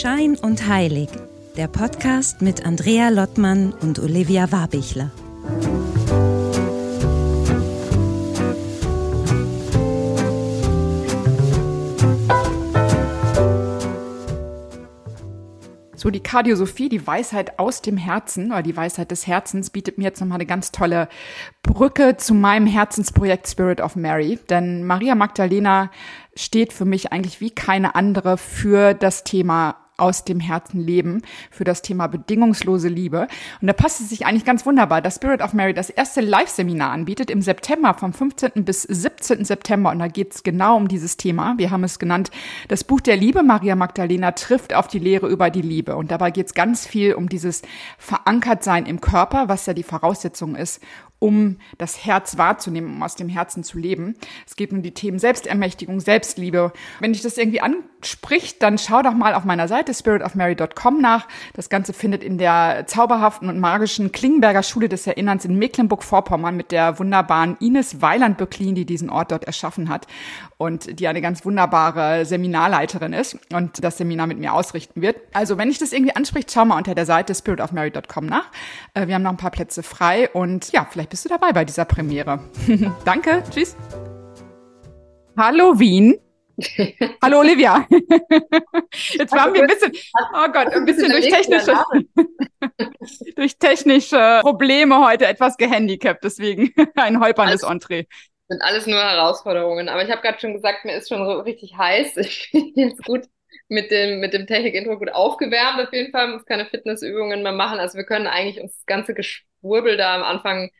Schein und Heilig, der Podcast mit Andrea Lottmann und Olivia Warbichler. So, die Kardiosophie, die Weisheit aus dem Herzen oder die Weisheit des Herzens bietet mir jetzt nochmal eine ganz tolle Brücke zu meinem Herzensprojekt Spirit of Mary. Denn Maria Magdalena steht für mich eigentlich wie keine andere für das Thema aus dem Herzen leben für das Thema bedingungslose Liebe. Und da passt es sich eigentlich ganz wunderbar, dass Spirit of Mary das erste Live-Seminar anbietet im September, vom 15. bis 17. September. Und da geht es genau um dieses Thema. Wir haben es genannt, das Buch der Liebe. Maria Magdalena trifft auf die Lehre über die Liebe. Und dabei geht es ganz viel um dieses Verankertsein im Körper, was ja die Voraussetzung ist, um das Herz wahrzunehmen, um aus dem Herzen zu leben. Es geht um die Themen Selbstermächtigung, Selbstliebe. Wenn dich das irgendwie anspricht, dann schau doch mal auf meiner Seite spiritofmary.com nach. Das Ganze findet in der zauberhaften und magischen Klingenberger Schule des Erinnerns in Mecklenburg-Vorpommern mit der wunderbaren Ines Weiland-Böcklin, die diesen Ort dort erschaffen hat und die eine ganz wunderbare Seminarleiterin ist und das Seminar mit mir ausrichten wird. Also wenn dich das irgendwie anspricht, schau mal unter der Seite spiritofmary.com nach. Äh, wir haben noch ein paar Plätze frei und ja, vielleicht bist du dabei bei dieser Premiere. Danke, tschüss. Hallo Wien. Hallo Olivia. Jetzt waren wir ein bisschen, oh Gott, ein bisschen durch technische, durch technische Probleme heute etwas gehandicapt, deswegen ein holpernes Entree. Sind alles nur Herausforderungen. Aber ich habe gerade schon gesagt, mir ist schon richtig heiß. Ich bin jetzt gut mit dem, mit dem Technik-Intro gut aufgewärmt. Auf jeden Fall muss keine Fitnessübungen mehr machen. Also wir können eigentlich uns das ganze Geschwurbel da am Anfang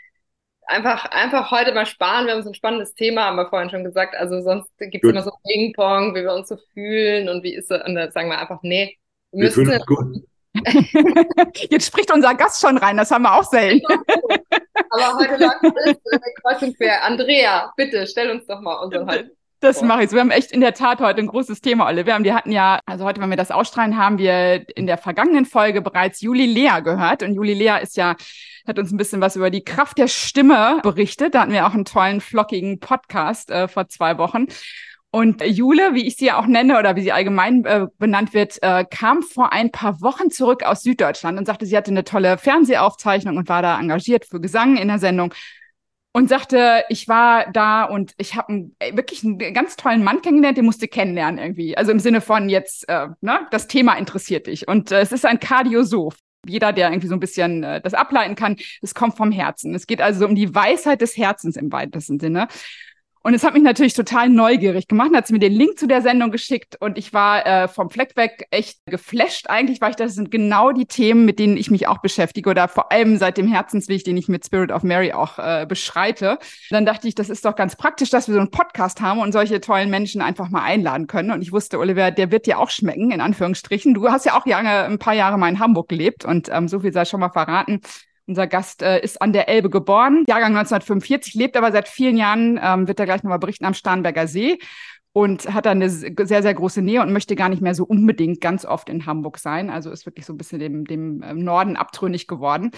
einfach, einfach heute mal sparen. Wir haben so ein spannendes Thema, haben wir vorhin schon gesagt. Also sonst gibt es immer so Ping-Pong, wie wir uns so fühlen und wie ist es. Und da sagen wir einfach, nee, wir, wir fühlen uns gut. Jetzt spricht unser Gast schon rein, das haben wir auch selten. Aber heute läuft es kreuz und quer. Andrea, bitte, stell uns doch mal unseren halt. Das mache ich. Wir haben echt in der Tat heute ein großes Thema, Olle. Wir haben, die hatten ja, also heute, wenn wir das ausstrahlen, haben wir in der vergangenen Folge bereits Juli Lea gehört. Und Juli Lea ist ja hat uns ein bisschen was über die Kraft der Stimme berichtet. Da hatten wir auch einen tollen, flockigen Podcast äh, vor zwei Wochen. Und Jule, wie ich sie ja auch nenne oder wie sie allgemein äh, benannt wird, äh, kam vor ein paar Wochen zurück aus Süddeutschland und sagte, sie hatte eine tolle Fernsehaufzeichnung und war da engagiert für Gesang in der Sendung und sagte, ich war da und ich habe wirklich einen ganz tollen Mann kennengelernt, den musste kennenlernen irgendwie. Also im Sinne von jetzt, äh, ne, das Thema interessiert dich. Und äh, es ist ein Kardiosoph jeder, der irgendwie so ein bisschen äh, das ableiten kann, es kommt vom Herzen. Es geht also um die Weisheit des Herzens im weitesten Sinne. Und es hat mich natürlich total neugierig gemacht. Hat sie mir den Link zu der Sendung geschickt und ich war äh, vom Fleck weg echt geflasht eigentlich, weil ich das sind genau die Themen, mit denen ich mich auch beschäftige oder vor allem seit dem Herzensweg, den ich mit Spirit of Mary auch äh, beschreite. Dann dachte ich, das ist doch ganz praktisch, dass wir so einen Podcast haben und solche tollen Menschen einfach mal einladen können. Und ich wusste, Oliver, der wird dir auch schmecken, in Anführungsstrichen. Du hast ja auch lange, ein paar Jahre mal in Hamburg gelebt und ähm, so viel sei schon mal verraten. Unser Gast äh, ist an der Elbe geboren, Jahrgang 1945, lebt aber seit vielen Jahren, ähm, wird er gleich nochmal berichten, am Starnberger See und hat dann eine sehr, sehr große Nähe und möchte gar nicht mehr so unbedingt ganz oft in Hamburg sein. Also ist wirklich so ein bisschen dem, dem ähm, Norden abtrünnig geworden.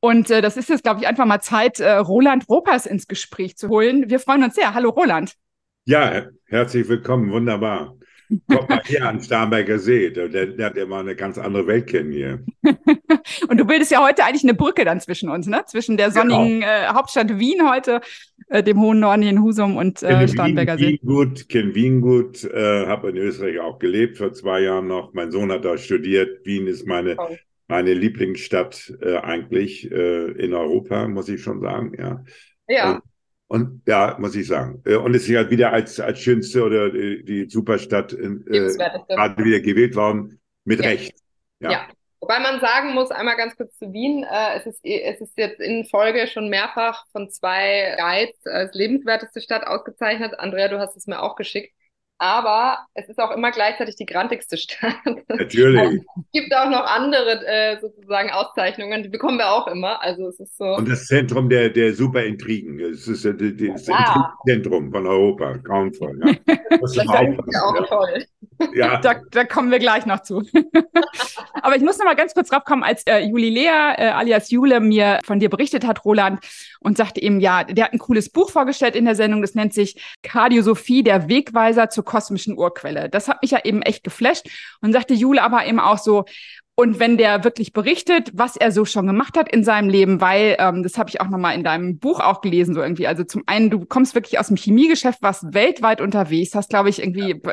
Und äh, das ist jetzt, glaube ich, einfach mal Zeit, äh, Roland Ropers ins Gespräch zu holen. Wir freuen uns sehr. Hallo, Roland. Ja, herzlich willkommen. Wunderbar. Kommt mal hier an Starnberger See. Der, der hat ja mal eine ganz andere Welt kennen hier. Und du bildest ja heute eigentlich eine Brücke dann zwischen uns, ne? Zwischen der genau. sonnigen genau. äh, Hauptstadt Wien heute, äh, dem hohen Norden in Husum und äh, Starnberger Wien, See. Wien gut, kenne Wien gut, äh, habe in Österreich auch gelebt, vor zwei Jahren noch. Mein Sohn hat da studiert. Wien ist meine, oh. meine Lieblingsstadt äh, eigentlich äh, in Europa, muss ich schon sagen, ja. Ja. Und und ja, muss ich sagen. Äh, und es ist ja wieder als, als schönste oder die, die Superstadt äh, gerade wieder gewählt worden, mit ja. Recht. Ja. ja. Wobei man sagen muss, einmal ganz kurz zu Wien, äh, es, ist, es ist jetzt in Folge schon mehrfach von zwei Guides als lebenswerteste Stadt ausgezeichnet. Andrea, du hast es mir auch geschickt aber es ist auch immer gleichzeitig die grantigste Stadt. Natürlich. es gibt auch noch andere äh, sozusagen Auszeichnungen, die bekommen wir auch immer. Also es ist so. Und das Zentrum der, der Superintrigen. Es ist das ja. Zentrum von Europa. Grauenvoll. Ja. Das, das ist ja auch toll. Ja. Da, da kommen wir gleich noch zu. Aber ich muss noch mal ganz kurz drauf kommen, als äh, Juli Lea äh, alias Jule mir von dir berichtet hat, Roland, und sagte eben, ja, der hat ein cooles Buch vorgestellt in der Sendung, das nennt sich Kardiosophie, der Wegweiser zur kosmischen Urquelle. Das hat mich ja eben echt geflasht und sagte Jule aber eben auch so, und wenn der wirklich berichtet, was er so schon gemacht hat in seinem Leben, weil ähm, das habe ich auch nochmal in deinem Buch auch gelesen, so irgendwie. Also zum einen, du kommst wirklich aus dem Chemiegeschäft, warst weltweit unterwegs, hast, glaube ich, irgendwie ja.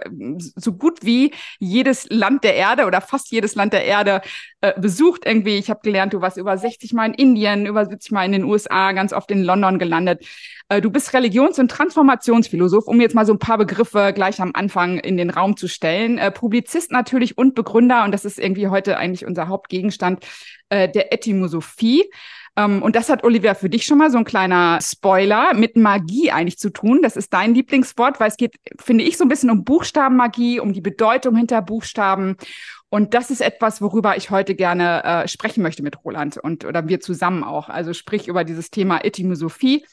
so gut wie jedes Land der Erde oder fast jedes Land der Erde äh, besucht irgendwie. Ich habe gelernt, du warst über 60 Mal in Indien, über 70 Mal in den USA, ganz oft in London gelandet. Äh, du bist Religions- und Transformationsphilosoph, um jetzt mal so ein paar Begriffe gleich am Anfang in den Raum zu stellen. Äh, Publizist natürlich und Begründer, und das ist irgendwie heute eigentlich unser Hauptgegenstand äh, der Etymologie. Um, ähm, und das hat Olivia für dich schon mal so ein kleiner Spoiler mit Magie eigentlich zu tun. Das ist dein Lieblingswort, weil es geht, finde ich, so ein bisschen um Buchstabenmagie, um die Bedeutung hinter Buchstaben. Und das ist etwas, worüber ich heute gerne äh, sprechen möchte mit Roland und oder wir zusammen auch. Also sprich über dieses Thema Etymologie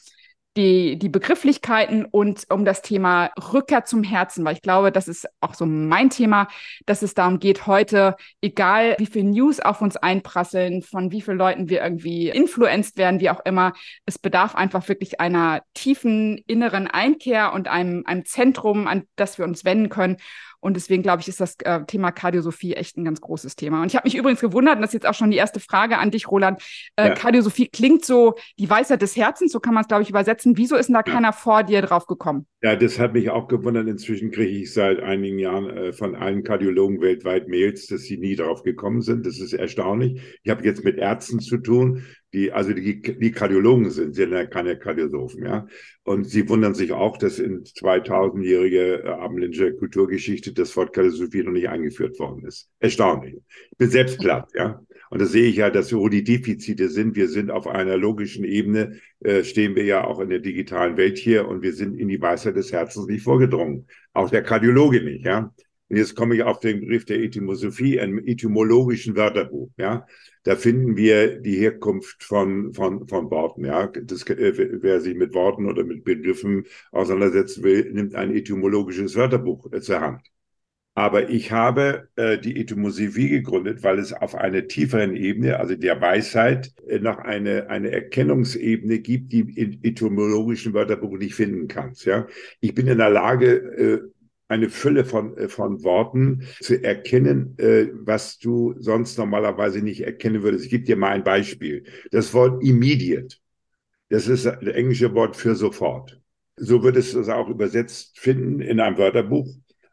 die, die Begrifflichkeiten und um das Thema Rückkehr zum Herzen, weil ich glaube, das ist auch so mein Thema, dass es darum geht, heute, egal wie viel News auf uns einprasseln, von wie vielen Leuten wir irgendwie influenced werden, wie auch immer, es bedarf einfach wirklich einer tiefen inneren Einkehr und einem, einem Zentrum, an das wir uns wenden können. Und deswegen glaube ich, ist das äh, Thema Kardiosophie echt ein ganz großes Thema. Und ich habe mich übrigens gewundert, und das ist jetzt auch schon die erste Frage an dich, Roland. Äh, ja. Kardiosophie klingt so die Weisheit des Herzens, so kann man es, glaube ich, übersetzen. Wieso ist denn da ja. keiner vor dir drauf gekommen? Ja, das hat mich auch gewundert. Inzwischen kriege ich seit einigen Jahren äh, von allen Kardiologen weltweit Mails, dass sie nie drauf gekommen sind. Das ist erstaunlich. Ich habe jetzt mit Ärzten zu tun, die, also die, die Kardiologen sind, sind ja keine Kardiosophen, ja. Und sie wundern sich auch, dass in 2000-jährige äh, abendländischer Kulturgeschichte das Wort Kardiosophie noch nicht eingeführt worden ist. Erstaunlich. Ich bin selbst platt, ja. Und da sehe ich ja, dass wo die Defizite sind. Wir sind auf einer logischen Ebene, äh, stehen wir ja auch in der digitalen Welt hier und wir sind in die Weisheit des Herzens nicht vorgedrungen. Auch der Kardiologe nicht, ja. Und jetzt komme ich auf den Begriff der Etymologie, einem etymologischen Wörterbuch. Ja, da finden wir die Herkunft von von von Worten. Ja, das, äh, wer sich mit Worten oder mit Begriffen auseinandersetzen will, nimmt ein etymologisches Wörterbuch äh, zur Hand. Aber ich habe äh, die Etymologie gegründet, weil es auf einer tieferen Ebene, also der Weisheit, äh, noch eine, eine Erkennungsebene gibt, die im etymologischen Wörterbuch nicht finden kannst. Ja? Ich bin in der Lage, äh, eine Fülle von, äh, von Worten zu erkennen, äh, was du sonst normalerweise nicht erkennen würdest. Ich gebe dir mal ein Beispiel. Das Wort immediate, das ist das englische Wort für sofort. So würdest du es auch übersetzt finden in einem Wörterbuch.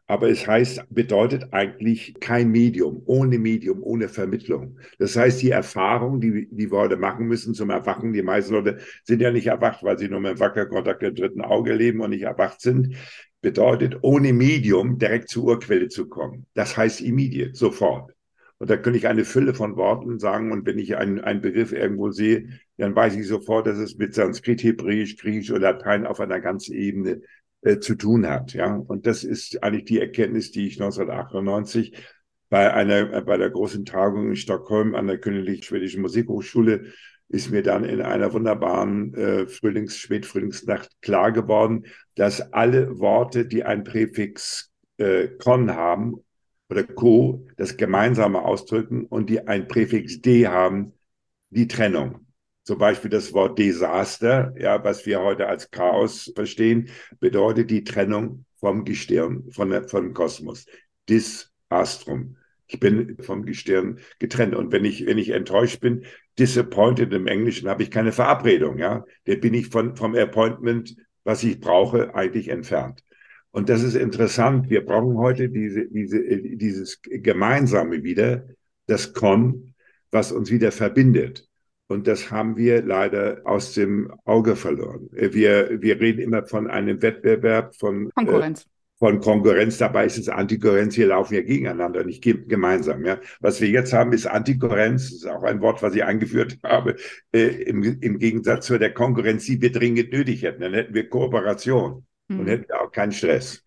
Aber es heißt, bedeutet eigentlich kein Medium, ohne Medium, ohne Vermittlung. Das heißt, die Erfahrung, die die Worte machen müssen zum Erwachen, die meisten Leute sind ja nicht erwacht, weil sie nur mit dem Wackerkontakt im dritten Auge leben und nicht erwacht sind bedeutet, ohne Medium direkt zur Urquelle zu kommen. Das heißt immediate, sofort. Und da könnte ich eine Fülle von Worten sagen. Und wenn ich einen, einen Begriff irgendwo sehe, dann weiß ich sofort, dass es mit Sanskrit, Hebräisch, Griechisch oder Latein auf einer ganzen Ebene äh, zu tun hat. Ja, und das ist eigentlich die Erkenntnis, die ich 1998 bei einer, bei der großen Tagung in Stockholm an der Königlich Schwedischen Musikhochschule ist mir dann in einer wunderbaren äh, Frühlings-, Spätfrühlingsnacht klar geworden, dass alle Worte, die ein Präfix äh, con haben oder co, das Gemeinsame ausdrücken und die ein Präfix d haben, die Trennung. Zum Beispiel das Wort Desaster, ja, was wir heute als Chaos verstehen, bedeutet die Trennung vom Gestirn, von vom Kosmos. Disastrum. Ich bin vom Gestirn getrennt. Und wenn ich, wenn ich enttäuscht bin, disappointed im Englischen, habe ich keine Verabredung, ja. Da bin ich von, vom Appointment, was ich brauche, eigentlich entfernt. Und das ist interessant. Wir brauchen heute diese, diese, dieses Gemeinsame wieder, das Con, was uns wieder verbindet. Und das haben wir leider aus dem Auge verloren. Wir, wir reden immer von einem Wettbewerb, von Konkurrenz. Von Konkurrenz. Dabei ist es Antikonkurrenz. Wir laufen ja gegeneinander, nicht gemeinsam. Ja. Was wir jetzt haben, ist Antikonkurrenz. Das ist auch ein Wort, was ich eingeführt habe. Äh, im, Im Gegensatz zu der Konkurrenz, die wir dringend nötig hätten. Dann hätten wir Kooperation mhm. und hätten auch keinen Stress.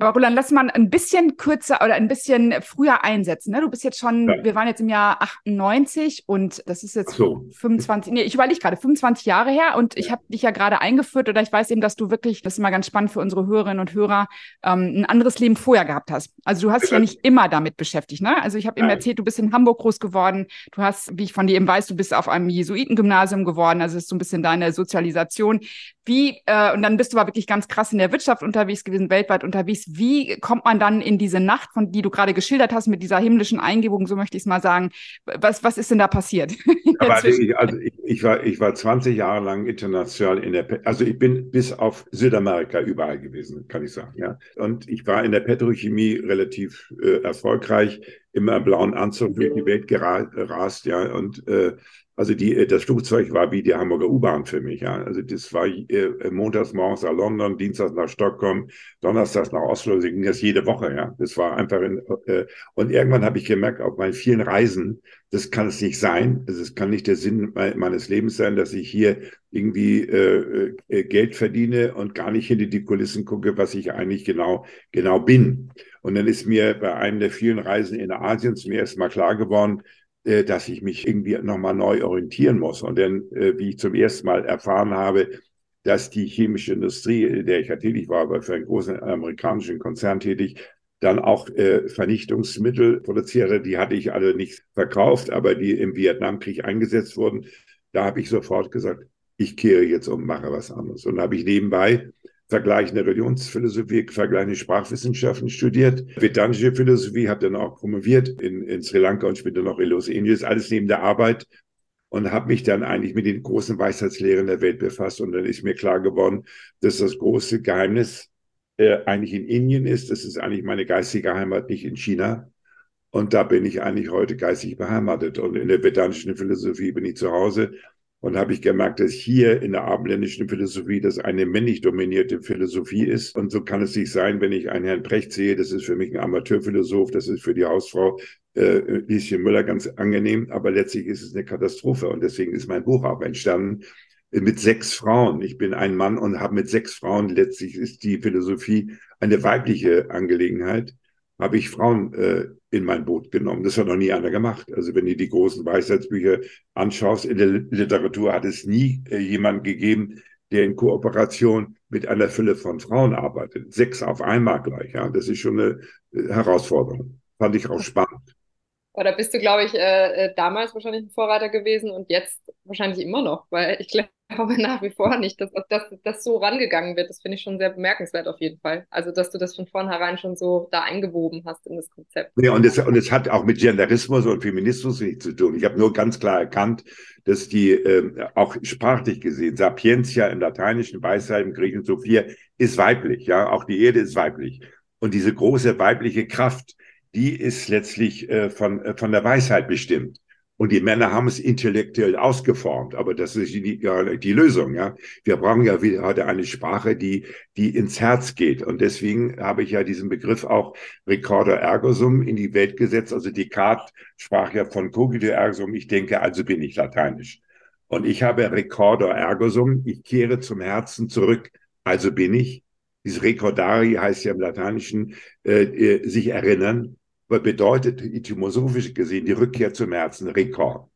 Aber Roland, lass mal ein bisschen kürzer oder ein bisschen früher einsetzen. Ne? Du bist jetzt schon, ja. wir waren jetzt im Jahr 98 und das ist jetzt so. 25, nee, ich überlege gerade, 25 Jahre her und ich habe dich ja gerade eingeführt oder ich weiß eben, dass du wirklich, das ist immer ganz spannend für unsere Hörerinnen und Hörer, ähm, ein anderes Leben vorher gehabt hast. Also du hast dich ja nicht immer damit beschäftigt. Ne? Also ich habe eben erzählt, du bist in Hamburg groß geworden. Du hast, wie ich von dir eben weiß, du bist auf einem Jesuitengymnasium geworden. Also das ist so ein bisschen deine Sozialisation. Wie, äh, und dann bist du aber wirklich ganz krass in der Wirtschaft unterwegs gewesen, weltweit unterwegs. Wie kommt man dann in diese Nacht, von die du gerade geschildert hast, mit dieser himmlischen Eingebung, so möchte ich es mal sagen? Was, was ist denn da passiert? also, ich, also ich, ich, war, ich war 20 Jahre lang international in der, also ich bin bis auf Südamerika überall gewesen, kann ich sagen, ja. Und ich war in der Petrochemie relativ äh, erfolgreich, immer blauen Anzug durch die Welt gerast, ja. Und äh, also die, äh, das Flugzeug war wie die Hamburger U-Bahn für mich. Ja. Also das war äh, montags morgens nach London, dienstags nach Stockholm, donnerstags nach Oslo. Sie ging das jede Woche. Ja. Das war einfach. In, äh, und irgendwann habe ich gemerkt, auf meinen vielen Reisen, das kann es nicht sein. Also es kann nicht der Sinn meines Lebens sein, dass ich hier irgendwie äh, äh, Geld verdiene und gar nicht hinter die Kulissen gucke, was ich eigentlich genau genau bin. Und dann ist mir bei einem der vielen Reisen in Asien zum ersten Mal klar geworden, äh, dass ich mich irgendwie nochmal neu orientieren muss. Und dann, äh, wie ich zum ersten Mal erfahren habe, dass die chemische Industrie, in der ich ja tätig war, aber für einen großen amerikanischen Konzern tätig, dann auch äh, Vernichtungsmittel produziere. Die hatte ich alle nicht verkauft, aber die im Vietnamkrieg eingesetzt wurden. Da habe ich sofort gesagt, ich kehre jetzt um, mache was anderes. Und da habe ich nebenbei vergleichende Religionsphilosophie, vergleichende Sprachwissenschaften studiert, Vedantische Philosophie, habe dann auch promoviert in, in Sri Lanka und später noch in Los Angeles, alles neben der Arbeit und habe mich dann eigentlich mit den großen Weisheitslehren der Welt befasst und dann ist mir klar geworden, dass das große Geheimnis äh, eigentlich in Indien ist, das ist eigentlich meine geistige Heimat, nicht in China. Und da bin ich eigentlich heute geistig beheimatet. Und in der vedantischen Philosophie bin ich zu Hause. Und habe ich gemerkt, dass hier in der abendländischen Philosophie das eine männlich dominierte Philosophie ist. Und so kann es nicht sein, wenn ich einen Herrn Precht sehe, das ist für mich ein Amateurphilosoph, das ist für die Hausfrau äh, Lieschen Müller ganz angenehm, aber letztlich ist es eine Katastrophe. Und deswegen ist mein Buch auch entstanden mit sechs Frauen. Ich bin ein Mann und habe mit sechs Frauen, letztlich ist die Philosophie eine weibliche Angelegenheit habe ich Frauen äh, in mein Boot genommen. Das hat noch nie einer gemacht. Also wenn du die großen Weisheitsbücher anschaust, in der Literatur hat es nie äh, jemanden gegeben, der in Kooperation mit einer Fülle von Frauen arbeitet. Sechs auf einmal gleich. Ja, das ist schon eine äh, Herausforderung. Fand ich auch spannend. Oder bist du, glaube ich, äh, äh, damals wahrscheinlich ein Vorreiter gewesen und jetzt wahrscheinlich immer noch, weil ich glaube, glaube nach wie vor nicht, dass, dass, dass so rangegangen wird. Das finde ich schon sehr bemerkenswert auf jeden Fall. Also, dass du das von vornherein schon so da eingewoben hast in das Konzept. Ja, und es, und es hat auch mit Genderismus und Feminismus nichts zu tun. Ich habe nur ganz klar erkannt, dass die äh, auch sprachlich gesehen, Sapientia im Lateinischen, Weisheit im Griechischen, Sophia, ist weiblich. Ja, auch die Erde ist weiblich. Und diese große weibliche Kraft, die ist letztlich äh, von, äh, von der Weisheit bestimmt. Und die Männer haben es intellektuell ausgeformt, aber das ist die, die Lösung. Ja, wir brauchen ja wieder heute eine Sprache, die die ins Herz geht. Und deswegen habe ich ja diesen Begriff auch Recorder ergo sum in die Welt gesetzt. Also Descartes sprach ja von cogito ergo sum. Ich denke, also bin ich lateinisch. Und ich habe Recorder ergo sum. Ich kehre zum Herzen zurück. Also bin ich. Dieses Recordari heißt ja im Lateinischen äh, äh sich erinnern bedeutet etymosophisch gesehen die Rückkehr zum Herzen Rekord.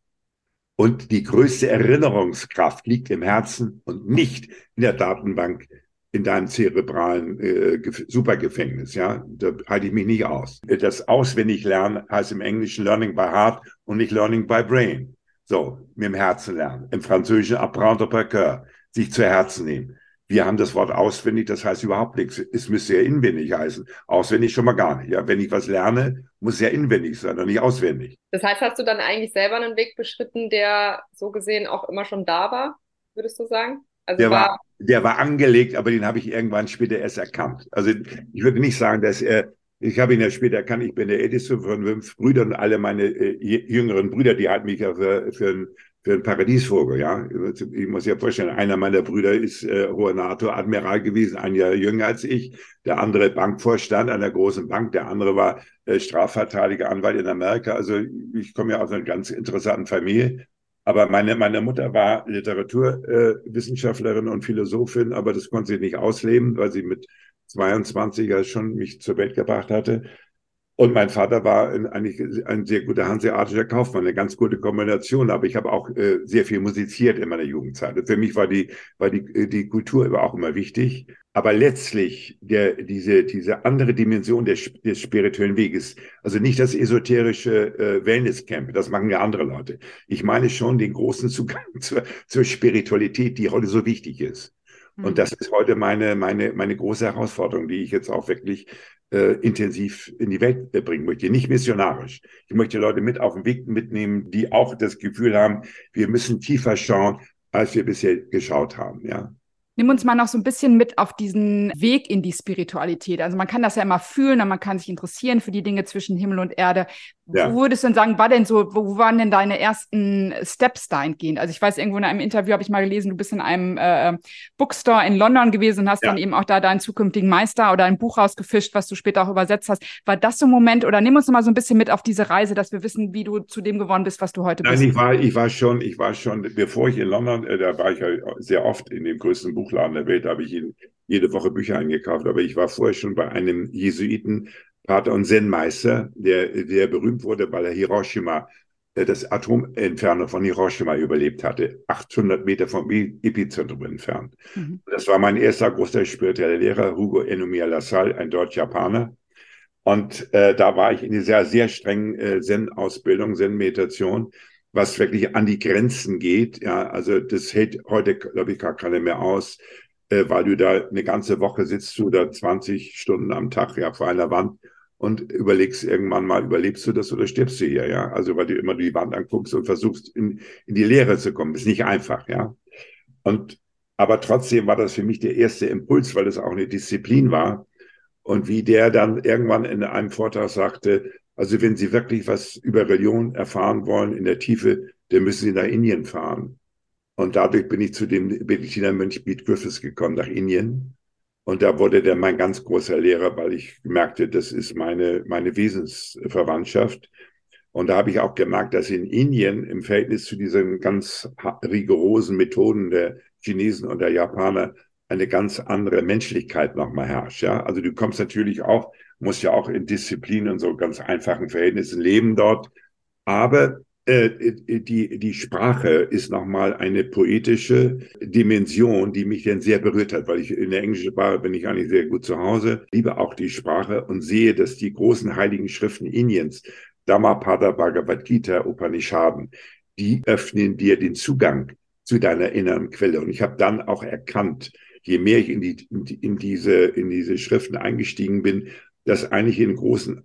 Und die größte Erinnerungskraft liegt im Herzen und nicht in der Datenbank in deinem zerebralen äh, Supergefängnis. Ja, da halte ich mich nicht aus. Das auswendig lernen heißt im Englischen Learning by Heart und nicht Learning by Brain. So, mit dem Herzen lernen. Im Französischen apprendre par cœur, sich zu Herzen nehmen. Wir haben das Wort auswendig, das heißt überhaupt nichts. Es müsste ja inwendig heißen. Auswendig schon mal gar nicht. Ja, wenn ich was lerne, muss es ja inwendig sein und nicht auswendig. Das heißt, hast du dann eigentlich selber einen Weg beschritten, der so gesehen auch immer schon da war, würdest du sagen? Also der, war, der war angelegt, aber den habe ich irgendwann später erst erkannt. Also ich würde nicht sagen, dass er, ich habe ihn ja später erkannt, ich bin der älteste von fünf Brüdern, alle meine äh, jüngeren Brüder, die halten mich ja für, für einen für einen Paradiesvogel, ja. Ich muss ja vorstellen, einer meiner Brüder ist äh, hoher NATO-Admiral gewesen, ein Jahr jünger als ich. Der andere Bankvorstand einer großen Bank, der andere war äh, Strafverteidiger, Anwalt in Amerika. Also ich komme ja aus einer ganz interessanten Familie. Aber meine, meine Mutter war Literaturwissenschaftlerin äh, und Philosophin, aber das konnte sie nicht ausleben, weil sie mit 22, als schon mich zur Welt gebracht hatte. Und mein Vater war eigentlich ein sehr guter hanseatischer Kaufmann, eine ganz gute Kombination. Aber ich habe auch äh, sehr viel musiziert in meiner Jugendzeit. Und für mich war die, war die, äh, die Kultur auch immer wichtig. Aber letztlich der, diese, diese andere Dimension des, des spirituellen Weges, also nicht das esoterische äh, Wellnesscamp, das machen ja andere Leute. Ich meine schon den großen Zugang zur, zur Spiritualität, die heute so wichtig ist. Und hm. das ist heute meine, meine, meine große Herausforderung, die ich jetzt auch wirklich äh, intensiv in die Welt äh, bringen möchte. Nicht missionarisch. Ich möchte Leute mit auf den Weg mitnehmen, die auch das Gefühl haben, wir müssen tiefer schauen, als wir bisher geschaut haben. Ja. Nimm uns mal noch so ein bisschen mit auf diesen Weg in die Spiritualität. Also man kann das ja immer fühlen und man kann sich interessieren für die Dinge zwischen Himmel und Erde. Ja. Wo würdest du denn sagen, war denn so, wo waren denn deine ersten Steps dahingehend? Also ich weiß, irgendwo in einem Interview habe ich mal gelesen, du bist in einem äh, Bookstore in London gewesen und hast ja. dann eben auch da deinen zukünftigen Meister oder ein Buch rausgefischt, was du später auch übersetzt hast. War das so ein Moment oder nimm uns noch mal so ein bisschen mit auf diese Reise, dass wir wissen, wie du zu dem geworden bist, was du heute Nein, bist? Nein, ich war, ich war schon, ich war schon, bevor ich in London, äh, da war ich ja sehr oft in dem größten Buchladen der Welt, da habe ich jede Woche Bücher eingekauft, aber ich war vorher schon bei einem Jesuiten, Pater und Zen-Meister, der, der berühmt wurde, weil er Hiroshima, äh, das Atominferno von Hiroshima überlebt hatte, 800 Meter vom Epizentrum entfernt. Mhm. Das war mein erster großer spiritueller Lehrer, Hugo Enomiya Lassalle, ein Deutsch-Japaner. Und äh, da war ich in dieser sehr strengen äh, Zen-Ausbildung, Zen-Meditation, was wirklich an die Grenzen geht. Ja, also das hält heute, glaube ich, gar keiner mehr aus, äh, weil du da eine ganze Woche sitzt da 20 Stunden am Tag ja vor einer Wand und überlegst irgendwann mal, überlebst du das oder stirbst du hier, ja? Also weil du immer die Wand anguckst und versuchst in, in die Lehre zu kommen. ist nicht einfach, ja. Und aber trotzdem war das für mich der erste Impuls, weil es auch eine Disziplin war. Und wie der dann irgendwann in einem Vortrag sagte, also wenn Sie wirklich was über Religion erfahren wollen in der Tiefe, dann müssen Sie nach Indien fahren. Und dadurch bin ich zu dem Benediktinermönch Beat Griffiths gekommen, nach Indien. Und da wurde der mein ganz großer Lehrer, weil ich merkte, das ist meine, meine Wesensverwandtschaft. Und da habe ich auch gemerkt, dass in Indien im Verhältnis zu diesen ganz rigorosen Methoden der Chinesen und der Japaner eine ganz andere Menschlichkeit nochmal herrscht. Ja? Also du kommst natürlich auch, musst ja auch in Disziplin und so ganz einfachen Verhältnissen leben dort. Aber äh, äh, die, die Sprache ist nochmal eine poetische Dimension, die mich dann sehr berührt hat, weil ich in der englischen Sprache bin ich eigentlich sehr gut zu Hause, liebe auch die Sprache und sehe, dass die großen heiligen Schriften Indiens, Dhammapada, Bhagavad Gita, Upanishaden, die öffnen dir den Zugang zu deiner inneren Quelle. Und ich habe dann auch erkannt, je mehr ich in, die, in, diese, in diese Schriften eingestiegen bin, dass eigentlich in großen,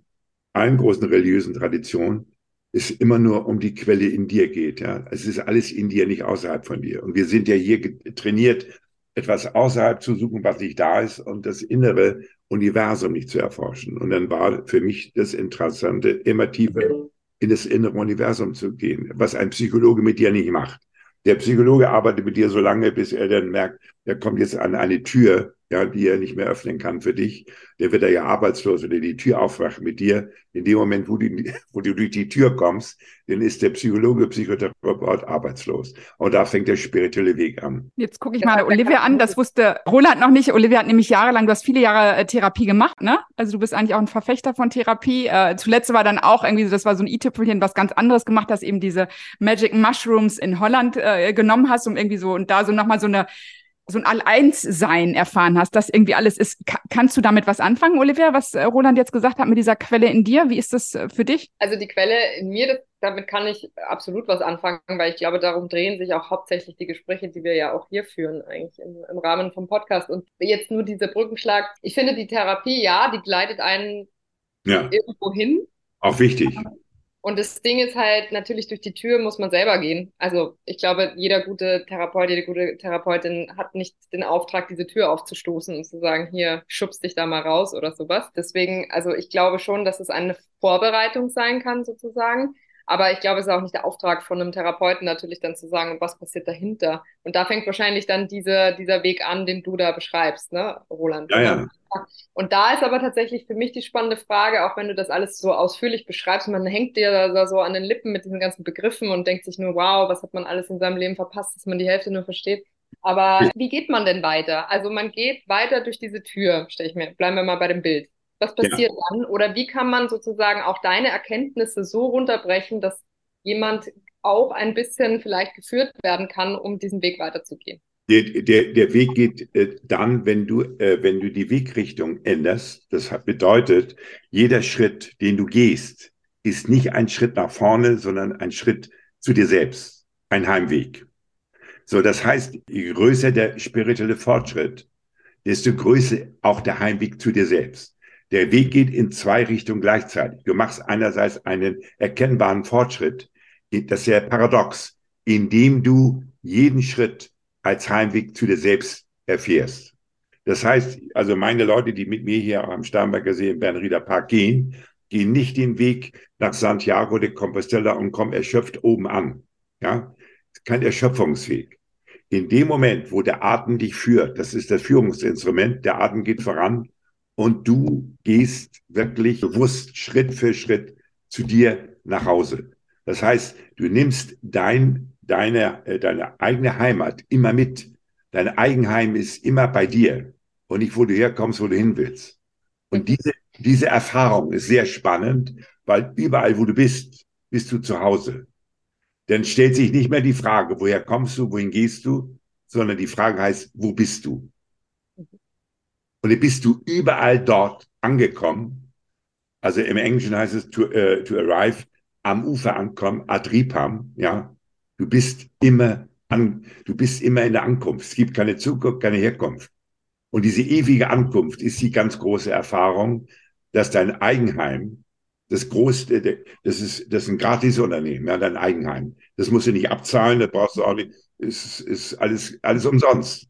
allen großen religiösen Traditionen es immer nur um die Quelle in dir geht. Ja, es ist alles in dir, nicht außerhalb von dir. Und wir sind ja hier trainiert, etwas außerhalb zu suchen, was nicht da ist und das innere Universum nicht zu erforschen. Und dann war für mich das Interessante, immer tiefer in das innere Universum zu gehen, was ein Psychologe mit dir nicht macht. Der Psychologe arbeitet mit dir so lange, bis er dann merkt, er kommt jetzt an eine Tür, ja, die er nicht mehr öffnen kann für dich, der wird er ja arbeitslos, wenn er die Tür aufwacht mit dir. In dem Moment, wo du, wo du durch die Tür kommst, dann ist der Psychologe, Psychotherapeut arbeitslos. Und da fängt der spirituelle Weg an. Jetzt gucke ich mal Olivia an, das wusste Roland noch nicht. Olivia hat nämlich jahrelang, du hast viele Jahre äh, Therapie gemacht, ne? Also du bist eigentlich auch ein Verfechter von Therapie. Äh, zuletzt war dann auch irgendwie, so, das war so ein i-Tüpfelchen, was ganz anderes gemacht hast, eben diese Magic Mushrooms in Holland äh, genommen hast, um irgendwie so und da so nochmal so eine so ein All-Eins-Sein erfahren hast, das irgendwie alles ist. kannst du damit was anfangen, Olivia, was äh, Roland jetzt gesagt hat mit dieser Quelle in dir? Wie ist das äh, für dich? Also die Quelle in mir, das, damit kann ich absolut was anfangen, weil ich glaube, darum drehen sich auch hauptsächlich die Gespräche, die wir ja auch hier führen, eigentlich im, im Rahmen vom Podcast. Und jetzt nur dieser Brückenschlag. Ich finde, die Therapie, ja, die gleitet einen ja. irgendwo hin. Auch wichtig. Und das Ding ist halt, natürlich durch die Tür muss man selber gehen. Also ich glaube, jeder gute Therapeut, jede gute Therapeutin hat nicht den Auftrag, diese Tür aufzustoßen und zu sagen, hier, schubst dich da mal raus oder sowas. Deswegen, also ich glaube schon, dass es eine Vorbereitung sein kann, sozusagen. Aber ich glaube, es ist auch nicht der Auftrag von einem Therapeuten natürlich dann zu sagen, was passiert dahinter. Und da fängt wahrscheinlich dann diese, dieser Weg an, den du da beschreibst, ne, Roland? Ja, ja. Und da ist aber tatsächlich für mich die spannende Frage, auch wenn du das alles so ausführlich beschreibst, man hängt dir da so an den Lippen mit diesen ganzen Begriffen und denkt sich nur, wow, was hat man alles in seinem Leben verpasst, dass man die Hälfte nur versteht. Aber wie geht man denn weiter? Also man geht weiter durch diese Tür, stelle ich mir, bleiben wir mal bei dem Bild. Was passiert ja. dann? Oder wie kann man sozusagen auch deine Erkenntnisse so runterbrechen, dass jemand auch ein bisschen vielleicht geführt werden kann, um diesen Weg weiterzugehen? Der, der, der Weg geht äh, dann, wenn du, äh, wenn du die Wegrichtung änderst. Das bedeutet, jeder Schritt, den du gehst, ist nicht ein Schritt nach vorne, sondern ein Schritt zu dir selbst, ein Heimweg. So, das heißt, je größer der spirituelle Fortschritt, desto größer auch der Heimweg zu dir selbst. Der Weg geht in zwei Richtungen gleichzeitig. Du machst einerseits einen erkennbaren Fortschritt, das ist ja paradox, indem du jeden Schritt als Heimweg zu dir selbst erfährst. Das heißt, also meine Leute, die mit mir hier am Starnberger See im Bernrieder Park gehen, gehen nicht den Weg nach Santiago de Compostela und kommen erschöpft oben an. Ja, kein Erschöpfungsweg. In dem Moment, wo der Atem dich führt, das ist das Führungsinstrument, der Atem geht voran und du gehst wirklich bewusst Schritt für Schritt zu dir nach Hause. Das heißt, du nimmst dein, deine, äh, deine eigene Heimat immer mit. Dein Eigenheim ist immer bei dir und nicht, wo du herkommst, wo du hin willst. Und diese, diese Erfahrung ist sehr spannend, weil überall, wo du bist, bist du zu Hause. Dann stellt sich nicht mehr die Frage, woher kommst du, wohin gehst du, sondern die Frage heißt, wo bist du? Und dann bist du überall dort angekommen. Also im Englischen heißt es to, uh, to arrive, am Ufer ankommen, Adripam, ja. Du bist immer an, du bist immer in der Ankunft. Es gibt keine Zukunft, keine Herkunft. Und diese ewige Ankunft ist die ganz große Erfahrung, dass dein Eigenheim, das größte, das ist, das ist ein Gratisunternehmen, ja, dein Eigenheim. Das musst du nicht abzahlen, das brauchst du auch nicht, ist, ist alles, alles umsonst.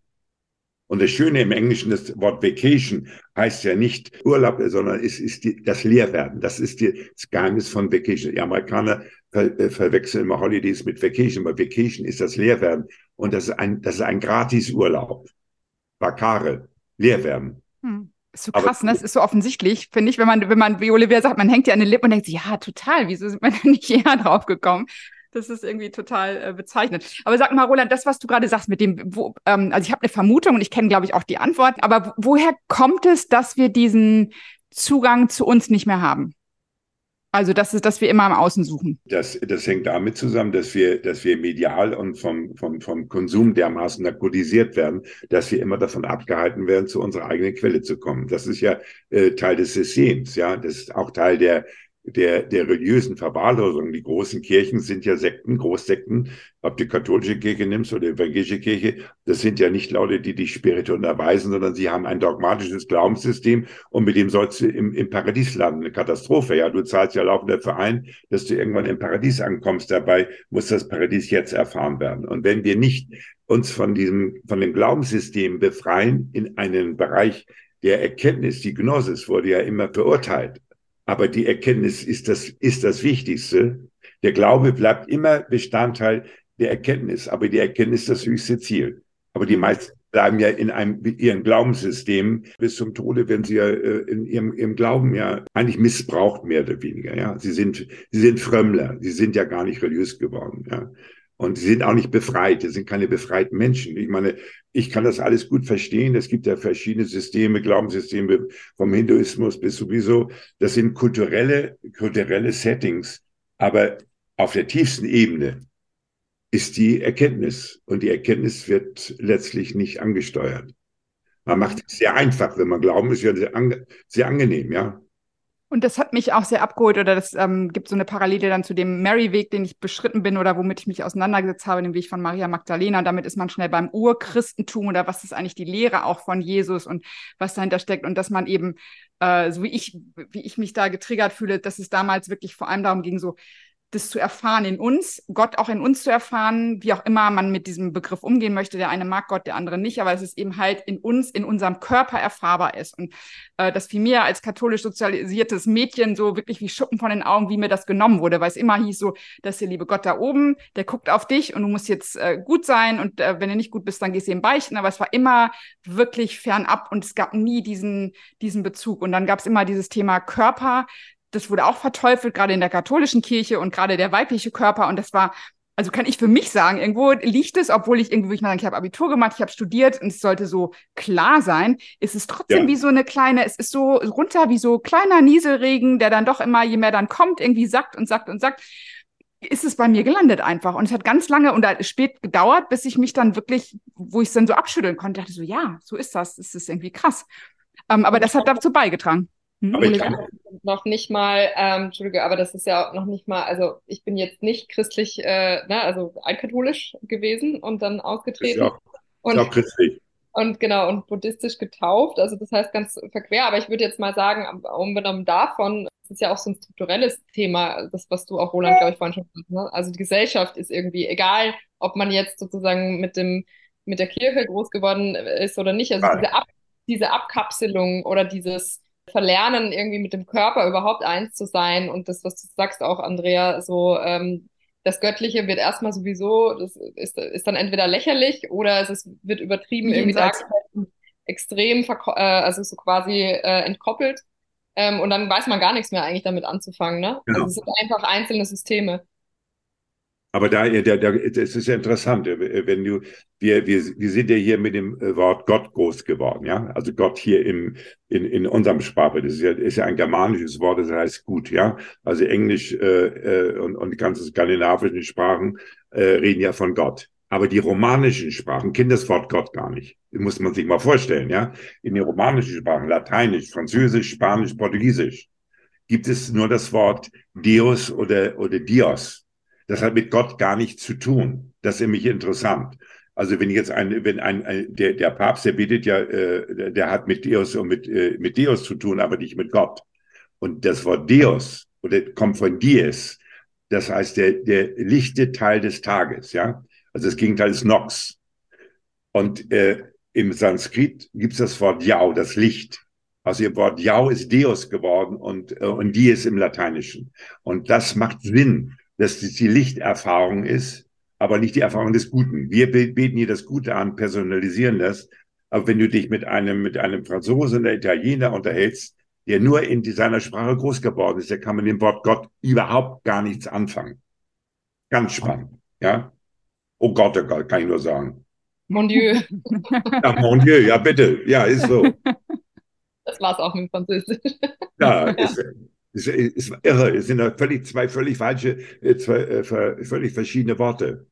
Und das Schöne im Englischen, das Wort Vacation heißt ja nicht Urlaub, sondern es ist die, das Leerwerden. Das ist die, das Geheimnis von Vacation. Die Amerikaner ver, äh, verwechseln immer Holidays mit Vacation, aber Vacation ist das Leerwerden. Und das ist ein, das ist ein Gratis-Urlaub. Vakare, Leerwerden. Hm. Ist so krass, ne? Das ist so offensichtlich, finde ich, wenn man, wenn man, wie Olivia sagt, man hängt ja an den Lippen und denkt, ja, total, wieso sind wir denn nicht eher drauf gekommen? Das ist irgendwie total äh, bezeichnend. Aber sag mal, Roland, das, was du gerade sagst mit dem, wo, ähm, also ich habe eine Vermutung und ich kenne, glaube ich, auch die Antwort, aber woher kommt es, dass wir diesen Zugang zu uns nicht mehr haben? Also, das ist, dass wir immer im Außen suchen. Das, das hängt damit zusammen, dass wir, dass wir medial und vom, vom, vom Konsum dermaßen narkotisiert werden, dass wir immer davon abgehalten werden, zu unserer eigenen Quelle zu kommen. Das ist ja äh, Teil des Systems, ja. Das ist auch Teil der, der, der religiösen Verwahrlosung. Die großen Kirchen sind ja Sekten, Großsekten, ob du katholische Kirche nimmst oder evangelische Kirche, das sind ja nicht Leute, die dich spirituell unterweisen, sondern sie haben ein dogmatisches Glaubenssystem und mit dem sollst du im, im Paradies landen. Eine Katastrophe, ja. Du zahlst ja laufend dafür ein, dass du irgendwann im Paradies ankommst. Dabei muss das Paradies jetzt erfahren werden. Und wenn wir nicht uns von diesem, von dem Glaubenssystem befreien in einen Bereich der Erkenntnis, die Gnosis wurde ja immer verurteilt aber die Erkenntnis ist das, ist das Wichtigste. Der Glaube bleibt immer Bestandteil der Erkenntnis, aber die Erkenntnis ist das höchste Ziel. Aber die meisten bleiben ja in einem ihren Glaubenssystem bis zum Tode, wenn sie ja äh, in ihrem, ihrem Glauben ja eigentlich missbraucht, mehr oder weniger. Ja, sie sind, sie sind Frömmler. Sie sind ja gar nicht religiös geworden. Ja. Und sie sind auch nicht befreit. Sie sind keine befreiten Menschen. Ich meine, ich kann das alles gut verstehen. Es gibt ja verschiedene Systeme, Glaubenssysteme vom Hinduismus bis sowieso. Das sind kulturelle, kulturelle Settings. Aber auf der tiefsten Ebene ist die Erkenntnis. Und die Erkenntnis wird letztlich nicht angesteuert. Man macht es sehr einfach, wenn man glauben ist ja sehr, ange sehr angenehm, ja. Und das hat mich auch sehr abgeholt oder das ähm, gibt so eine Parallele dann zu dem Mary-Weg, den ich beschritten bin oder womit ich mich auseinandergesetzt habe, dem Weg von Maria Magdalena. Damit ist man schnell beim Urchristentum oder was ist eigentlich die Lehre auch von Jesus und was dahinter steckt und dass man eben, äh, so wie ich, wie ich mich da getriggert fühle, dass es damals wirklich vor allem darum ging, so das zu erfahren in uns, Gott auch in uns zu erfahren, wie auch immer man mit diesem Begriff umgehen möchte. Der eine mag Gott, der andere nicht, aber es ist eben halt in uns, in unserem Körper erfahrbar ist. Und äh, das fiel mir als katholisch sozialisiertes Mädchen so wirklich wie Schuppen von den Augen, wie mir das genommen wurde, weil es immer hieß so, dass der liebe Gott da oben, der guckt auf dich und du musst jetzt äh, gut sein und äh, wenn du nicht gut bist, dann gehst du ihm beichten. Aber es war immer wirklich fernab und es gab nie diesen, diesen Bezug. Und dann gab es immer dieses Thema Körper, das wurde auch verteufelt, gerade in der katholischen Kirche und gerade der weibliche Körper. Und das war also kann ich für mich sagen, irgendwo liegt es, obwohl ich irgendwie, ich meine, ich habe Abitur gemacht, ich habe studiert und es sollte so klar sein, ist es trotzdem ja. wie so eine kleine, es ist so runter wie so kleiner Nieselregen, der dann doch immer, je mehr dann kommt, irgendwie sagt und sagt und sagt, ist es bei mir gelandet einfach. Und es hat ganz lange und spät gedauert, bis ich mich dann wirklich, wo ich es dann so abschütteln konnte, dachte so, ja, so ist das, das ist irgendwie krass. Ähm, aber das hat dazu beigetragen. Hm, aber ich kann noch nicht mal, ähm, Entschuldige, aber das ist ja auch noch nicht mal, also ich bin jetzt nicht christlich, äh, ne, also altkatholisch gewesen und dann ausgetreten. Ist auch, und, ist auch christlich. Und genau, und buddhistisch getauft, also das heißt ganz verquer, aber ich würde jetzt mal sagen, unbenommen davon, das ist ja auch so ein strukturelles Thema, das, was du auch, Roland, glaube ich, vorhin schon gesagt hast. Ne? Also die Gesellschaft ist irgendwie, egal, ob man jetzt sozusagen mit dem, mit der Kirche groß geworden ist oder nicht, also diese, Ab, diese Abkapselung oder dieses, verlernen, irgendwie mit dem Körper überhaupt eins zu sein. Und das, was du sagst auch, Andrea, so ähm, das Göttliche wird erstmal sowieso, das ist, ist dann entweder lächerlich oder es ist, wird übertrieben irgendwie dargestellt, extrem, äh, also so quasi äh, entkoppelt. Ähm, und dann weiß man gar nichts mehr eigentlich damit anzufangen. Ne? Genau. Also es sind einfach einzelne Systeme. Aber da, da, da, das ist ja interessant, äh, wenn du, wir, wir, wir sind ja hier mit dem äh, Wort Gott groß geworden, ja. Also Gott hier im, in, in unserem Sprache, das ist ja, ist ja ein germanisches Wort, das heißt gut, ja. Also Englisch äh, äh und, und die ganzen skandinavischen Sprachen äh, reden ja von Gott. Aber die romanischen Sprachen kennen das Wort Gott gar nicht. Das muss man sich mal vorstellen, ja. In den romanischen Sprachen, Lateinisch, Französisch, Spanisch, Portugiesisch, gibt es nur das Wort Deus oder, oder Dios. Das hat mit Gott gar nichts zu tun. Das ist nämlich interessant. Also wenn jetzt ein, wenn ein, ein der, der Papst, der bittet ja, äh, der hat mit Deus und mit, äh, mit Deus zu tun, aber nicht mit Gott. Und das Wort Deus oder kommt von Dies. Das heißt der, der lichte Teil des Tages, ja. Also das Gegenteil ist Nox. Und äh, im Sanskrit gibt es das Wort Yao, das Licht. Also ihr Wort Yao ist Deus geworden und, äh, und Dies im Lateinischen. Und das macht Sinn, dass das die Lichterfahrung ist, aber nicht die Erfahrung des Guten. Wir beten hier das Gute an, personalisieren das. Aber wenn du dich mit einem, mit einem Franzosen oder Italiener unterhältst, der nur in seiner Sprache groß geworden ist, der kann mit dem Wort Gott überhaupt gar nichts anfangen. Ganz spannend, ja. Oh Gott, oh Gott, kann ich nur sagen. Mon Dieu. Ja, mon Dieu, ja bitte, ja, ist so. Das war's auch mit Französisch. Ja, ja. Ist, ist, ist irre. Es sind völlig, zwei völlig falsche, äh, zwei äh, völlig verschiedene Worte.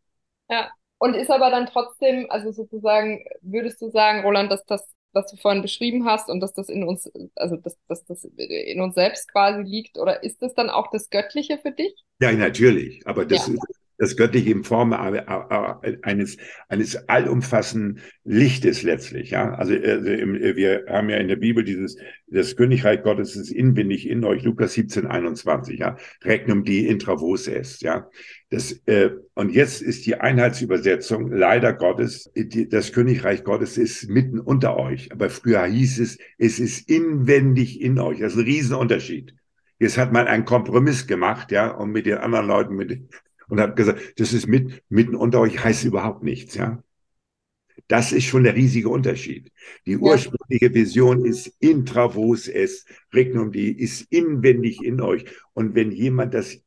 Ja, und ist aber dann trotzdem, also sozusagen, würdest du sagen, Roland, dass das, was du vorhin beschrieben hast und dass das in uns, also dass, dass das in uns selbst quasi liegt, oder ist das dann auch das Göttliche für dich? Ja, natürlich. Aber das ja. ist das Göttliche in Form eines, eines allumfassenden Lichtes letztlich. Ja? Also äh, wir haben ja in der Bibel dieses, das Königreich Gottes ist inwendig in euch, Lukas 17, 21, ja. Regnum die intravos est, ja. Das, äh, und jetzt ist die Einheitsübersetzung, leider Gottes, die, das Königreich Gottes ist mitten unter euch. Aber früher hieß es, es ist inwendig in euch. Das ist ein Riesenunterschied. Jetzt hat man einen Kompromiss gemacht, ja, und mit den anderen Leuten, mit, und hat gesagt, das ist mit, mitten unter euch heißt überhaupt nichts, ja. Das ist schon der riesige Unterschied. Die ursprüngliche Vision ist intravos es, Regnum die ist inwendig in euch. Und wenn jemand das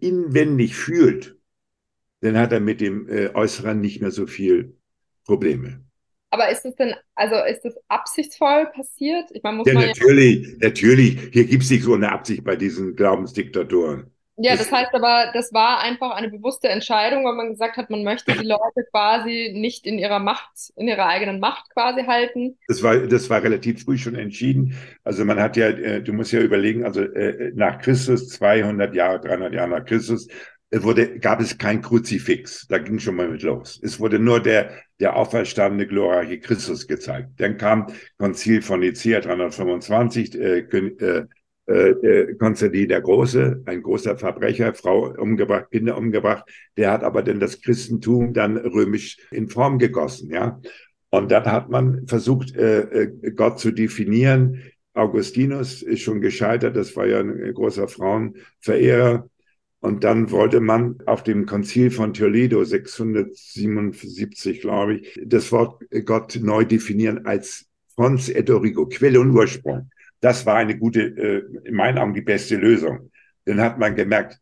inwendig fühlt, dann hat er mit dem äh, Äußeren nicht mehr so viel Probleme. Aber ist es denn, also ist das absichtsvoll passiert? Ich meine, muss ja, man natürlich, ja natürlich. Hier gibt es nicht so eine Absicht bei diesen Glaubensdiktatoren. Ja, das heißt aber, das war einfach eine bewusste Entscheidung, weil man gesagt hat, man möchte die Leute quasi nicht in ihrer Macht, in ihrer eigenen Macht quasi halten. Das war, das war relativ früh schon entschieden. Also man hat ja, äh, du musst ja überlegen, also äh, nach Christus, 200 Jahre, 300 Jahre nach Christus, äh, wurde, gab es kein Kruzifix. Da ging schon mal mit los. Es wurde nur der, der auferstandene, glorreiche Christus gezeigt. Dann kam Konzil von Nicea 325, äh, äh, äh, äh, Konstantin der Große, ein großer Verbrecher, Frau umgebracht, Kinder umgebracht, der hat aber dann das Christentum dann römisch in Form gegossen, ja. Und dann hat man versucht, äh, äh, Gott zu definieren. Augustinus ist schon gescheitert, das war ja ein großer Frauenverehrer. Und dann wollte man auf dem Konzil von Toledo 677, glaube ich, das Wort Gott neu definieren als Fons et Origo, Quelle und Ursprung. Das war eine gute, äh, in meinen Augen die beste Lösung. Dann hat man gemerkt,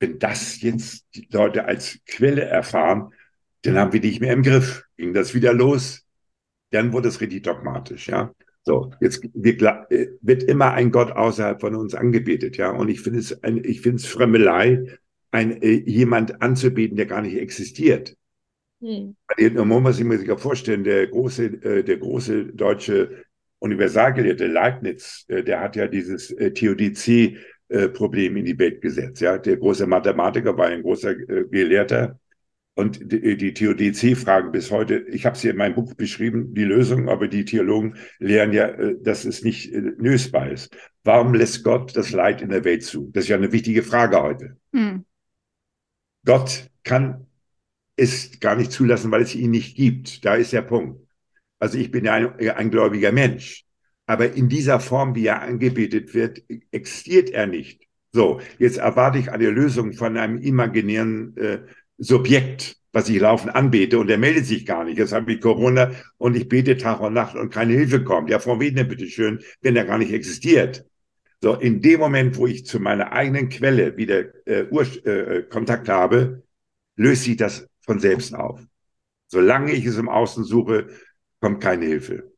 wenn das jetzt die Leute als Quelle erfahren, dann haben wir nicht mehr im Griff. Ging das wieder los, dann wurde es richtig dogmatisch, ja. So, jetzt wir, äh, wird immer ein Gott außerhalb von uns angebetet, ja. Und ich finde es, ein, ich finde es Fremmelei, ein, äh, jemand anzubeten, der gar nicht existiert. Hm. Man muss sich mal vorstellen, der große, äh, der große deutsche Universalgelehrte Leibniz, äh, der hat ja dieses äh, Theodizee-Problem in die Welt gesetzt. Ja, der große Mathematiker war ein großer Gelehrter. Und die, Theodizee-Fragen bis heute, ich habe sie in meinem Buch beschrieben, die Lösung, aber die Theologen lehren ja, dass es nicht lösbar ist. Warum lässt Gott das Leid in der Welt zu? Das ist ja eine wichtige Frage heute. Hm. Gott kann es gar nicht zulassen, weil es ihn nicht gibt. Da ist der Punkt. Also ich bin ja ein, ein gläubiger Mensch. Aber in dieser Form, wie er angebetet wird, existiert er nicht. So, jetzt erwarte ich eine Lösung von einem imaginären äh, Subjekt, was ich laufend anbete und er meldet sich gar nicht. Jetzt habe ich Corona und ich bete Tag und Nacht und keine Hilfe kommt. Ja, von wem denn bitte schön, wenn er gar nicht existiert? So, in dem Moment, wo ich zu meiner eigenen Quelle wieder äh, Ur äh, Kontakt habe, löst sich das von selbst auf. Solange ich es im Außen suche, kommt keine Hilfe.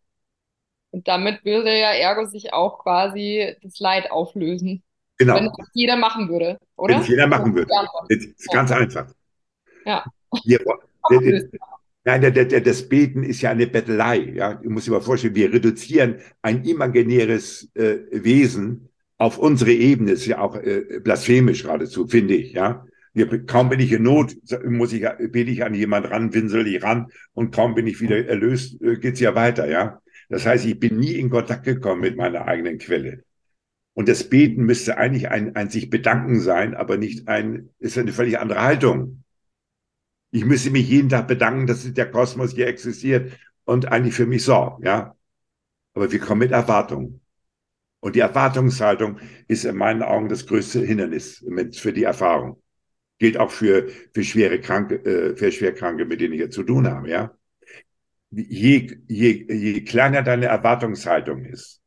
Und damit würde ja Ergo sich auch quasi das Leid auflösen. Genau. Wenn das jeder machen würde, oder? Wenn es jeder machen würde. Das ist ja. ganz einfach. Ja. Hier, Nein, das Beten ist ja eine Bettelei. Ja? Du musst dir mal vorstellen, wir reduzieren ein imaginäres äh, Wesen auf unsere Ebene. Das ist ja auch äh, blasphemisch geradezu, finde ich. Ja? Kaum bin ich in Not, muss ich, bete ich an jemand ran, winsel ich ran und kaum bin ich wieder erlöst, äh, geht's ja weiter, ja. Das heißt, ich bin nie in Kontakt gekommen mit meiner eigenen Quelle. Und das Beten müsste eigentlich ein, ein sich bedanken sein, aber nicht ein, ist eine völlig andere Haltung. Ich müsste mich jeden Tag bedanken, dass der Kosmos hier existiert und eigentlich für mich sorgt, ja. Aber wir kommen mit Erwartungen. Und die Erwartungshaltung ist in meinen Augen das größte Hindernis für die Erfahrung gilt auch für, für schwere Kranke, äh, für Schwerkranke, mit denen ich jetzt zu tun habe, ja. Je, je, je kleiner deine Erwartungshaltung ist,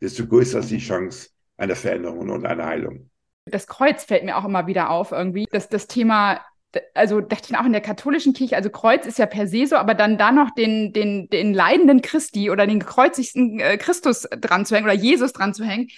desto größer ist die Chance einer Veränderung und einer Heilung. Das Kreuz fällt mir auch immer wieder auf, irgendwie. dass das Thema also dachte ich auch in der katholischen Kirche, also Kreuz ist ja per se so, aber dann da noch den, den, den leidenden Christi oder den gekreuzigten äh, Christus dran zu hängen oder Jesus dran zu hängen.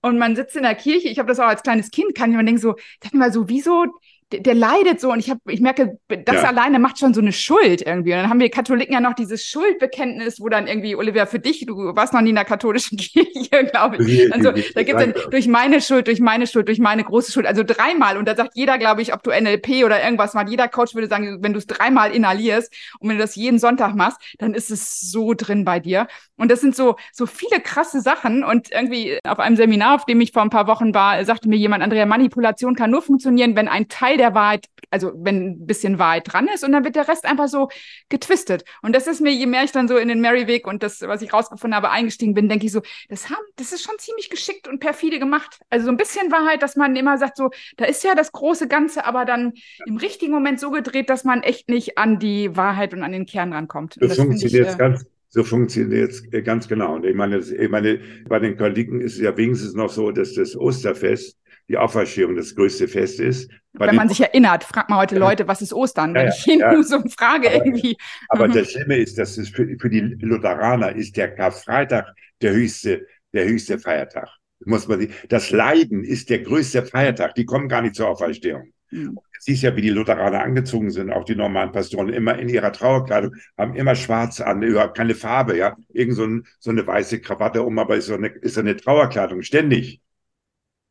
Und man sitzt in der Kirche, ich habe das auch als kleines Kind, kann ich mir denken so, dachte mal so, wieso der, der leidet so und ich habe, ich merke, das ja. alleine macht schon so eine Schuld irgendwie. Und dann haben wir Katholiken ja noch dieses Schuldbekenntnis, wo dann irgendwie, Olivia, für dich, du warst noch nie in der katholischen Kirche, glaube ich. Also da gibt es dann durch meine Schuld, durch meine Schuld, durch meine große Schuld, also dreimal. Und da sagt jeder, glaube ich, ob du NLP oder irgendwas macht, jeder Coach würde sagen, wenn du es dreimal inhalierst und wenn du das jeden Sonntag machst, dann ist es so drin bei dir. Und das sind so, so viele krasse Sachen. Und irgendwie auf einem Seminar, auf dem ich vor ein paar Wochen war, sagte mir jemand, Andrea, Manipulation kann nur funktionieren, wenn ein Teil der Wahrheit, also wenn ein bisschen Wahrheit dran ist und dann wird der Rest einfach so getwistet. Und das ist mir, je mehr ich dann so in den Merry-Weg und das, was ich rausgefunden habe, eingestiegen bin, denke ich so, das haben, das ist schon ziemlich geschickt und perfide gemacht. Also so ein bisschen Wahrheit, dass man immer sagt, so, da ist ja das große Ganze, aber dann im richtigen Moment so gedreht, dass man echt nicht an die Wahrheit und an den Kern rankommt. Das, das funktioniert ich, äh, ganz, so funktioniert es ganz genau. Und ich meine, ich meine, bei den Katholiken ist es ja wenigstens noch so, dass das Osterfest die Auferstehung das größte Fest ist. Wenn man sich erinnert, fragt man heute Leute, was ist Ostern? Wenn ja, ich jeden ja. so frage aber, irgendwie. Aber mhm. das Schlimme ist, dass es für, für die Lutheraner ist der Karfreitag der höchste, der höchste Feiertag. Muss man, das Leiden ist der größte Feiertag. Die kommen gar nicht zur Auferstehung. Mhm. Siehst ja, wie die Lutheraner angezogen sind, auch die normalen Pastoren, immer in ihrer Trauerkleidung, haben immer schwarz an, überhaupt keine Farbe, ja. Irgend so, ein, so eine weiße Krawatte um, aber ist so eine, ist so eine Trauerkleidung, ständig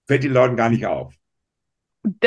fällt den Leuten gar nicht auf.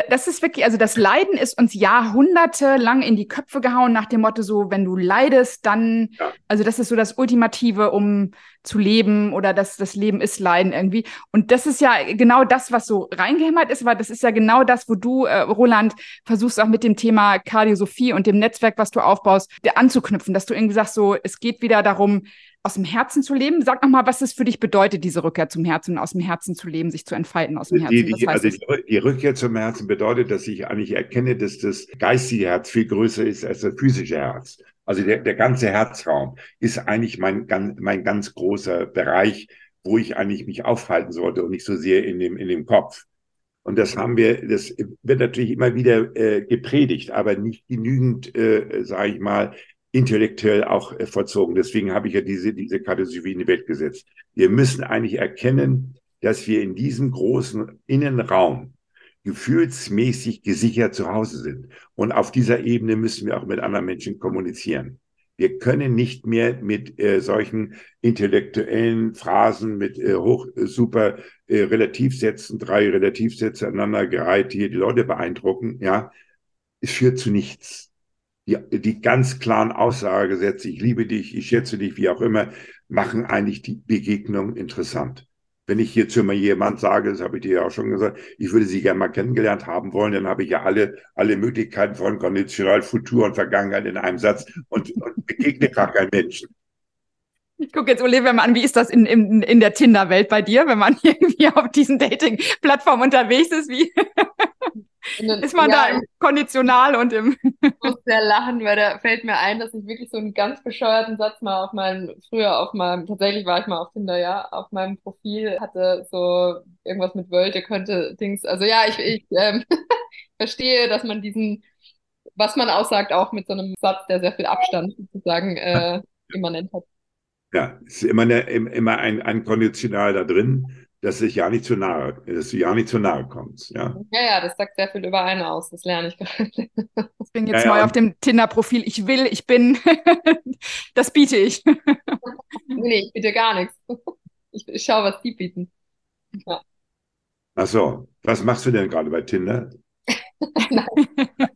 Das ist wirklich, also das Leiden ist uns jahrhundertelang in die Köpfe gehauen nach dem Motto so, wenn du leidest, dann, ja. also das ist so das Ultimative, um zu leben oder das, das Leben ist Leiden irgendwie. Und das ist ja genau das, was so reingehämmert ist, weil das ist ja genau das, wo du, äh, Roland, versuchst auch mit dem Thema Kardiosophie und dem Netzwerk, was du aufbaust, anzuknüpfen, dass du irgendwie sagst so, es geht wieder darum, aus dem Herzen zu leben. Sag nochmal, was es für dich bedeutet, diese Rückkehr zum Herzen, aus dem Herzen zu leben, sich zu entfalten aus dem Herzen. Die, die, also die, die, Rückkehr zum Herzen bedeutet, dass ich eigentlich erkenne, dass das geistige Herz viel größer ist als das physische Herz. Also der, der ganze Herzraum ist eigentlich mein, mein ganz großer Bereich, wo ich eigentlich mich aufhalten sollte und nicht so sehr in dem, in dem Kopf. Und das haben wir, das wird natürlich immer wieder äh, gepredigt, aber nicht genügend, äh, sage ich mal, intellektuell auch äh, vollzogen. Deswegen habe ich ja diese, diese Kategorie in die Welt gesetzt. Wir müssen eigentlich erkennen, dass wir in diesem großen Innenraum gefühlsmäßig gesichert zu Hause sind. Und auf dieser Ebene müssen wir auch mit anderen Menschen kommunizieren. Wir können nicht mehr mit äh, solchen intellektuellen Phrasen, mit äh, hoch äh, super äh, Relativsätzen, drei Relativsätze aneinander gereiht, hier die Leute beeindrucken. Ja, es führt zu nichts. Die, die ganz klaren Aussagesätze, ich liebe dich, ich schätze dich, wie auch immer, machen eigentlich die Begegnung interessant. Wenn ich hier zu mir jemand sage, das habe ich dir ja auch schon gesagt, ich würde sie gerne mal kennengelernt haben wollen, dann habe ich ja alle, alle Möglichkeiten von Konditional, Futur und Vergangenheit in einem Satz und, und begegne gar keinen Menschen. Ich gucke jetzt Olivia mal an, wie ist das in, in, in der Tinder-Welt bei dir, wenn man irgendwie auf diesen Dating-Plattformen unterwegs ist? Wie ist man ja, da im Konditional und im. ich muss sehr lachen, weil da fällt mir ein, dass ich wirklich so einen ganz bescheuerten Satz mal auf meinem, früher auf meinem, tatsächlich war ich mal auf Tinder, ja, auf meinem Profil hatte so irgendwas mit Wölte, könnte Dings, also ja, ich, ich ähm, verstehe, dass man diesen, was man aussagt, auch mit so einem Satz, der sehr viel Abstand sozusagen äh, immanent hat. Ja, es ist immer, eine, immer ein, ein Konditional da drin dass sich ja nicht zu nahe, dass du ja nicht zu nahe kommst. Ja, ja, ja das sagt sehr viel über einen aus. Das lerne ich gerade. Ich bin jetzt ja, neu ja. auf dem Tinder-Profil. Ich will, ich bin. das biete ich. nee, ich biete gar nichts. Ich, ich schaue, was die bieten. Ja. Ach so, was machst du denn gerade bei Tinder? Nein, ich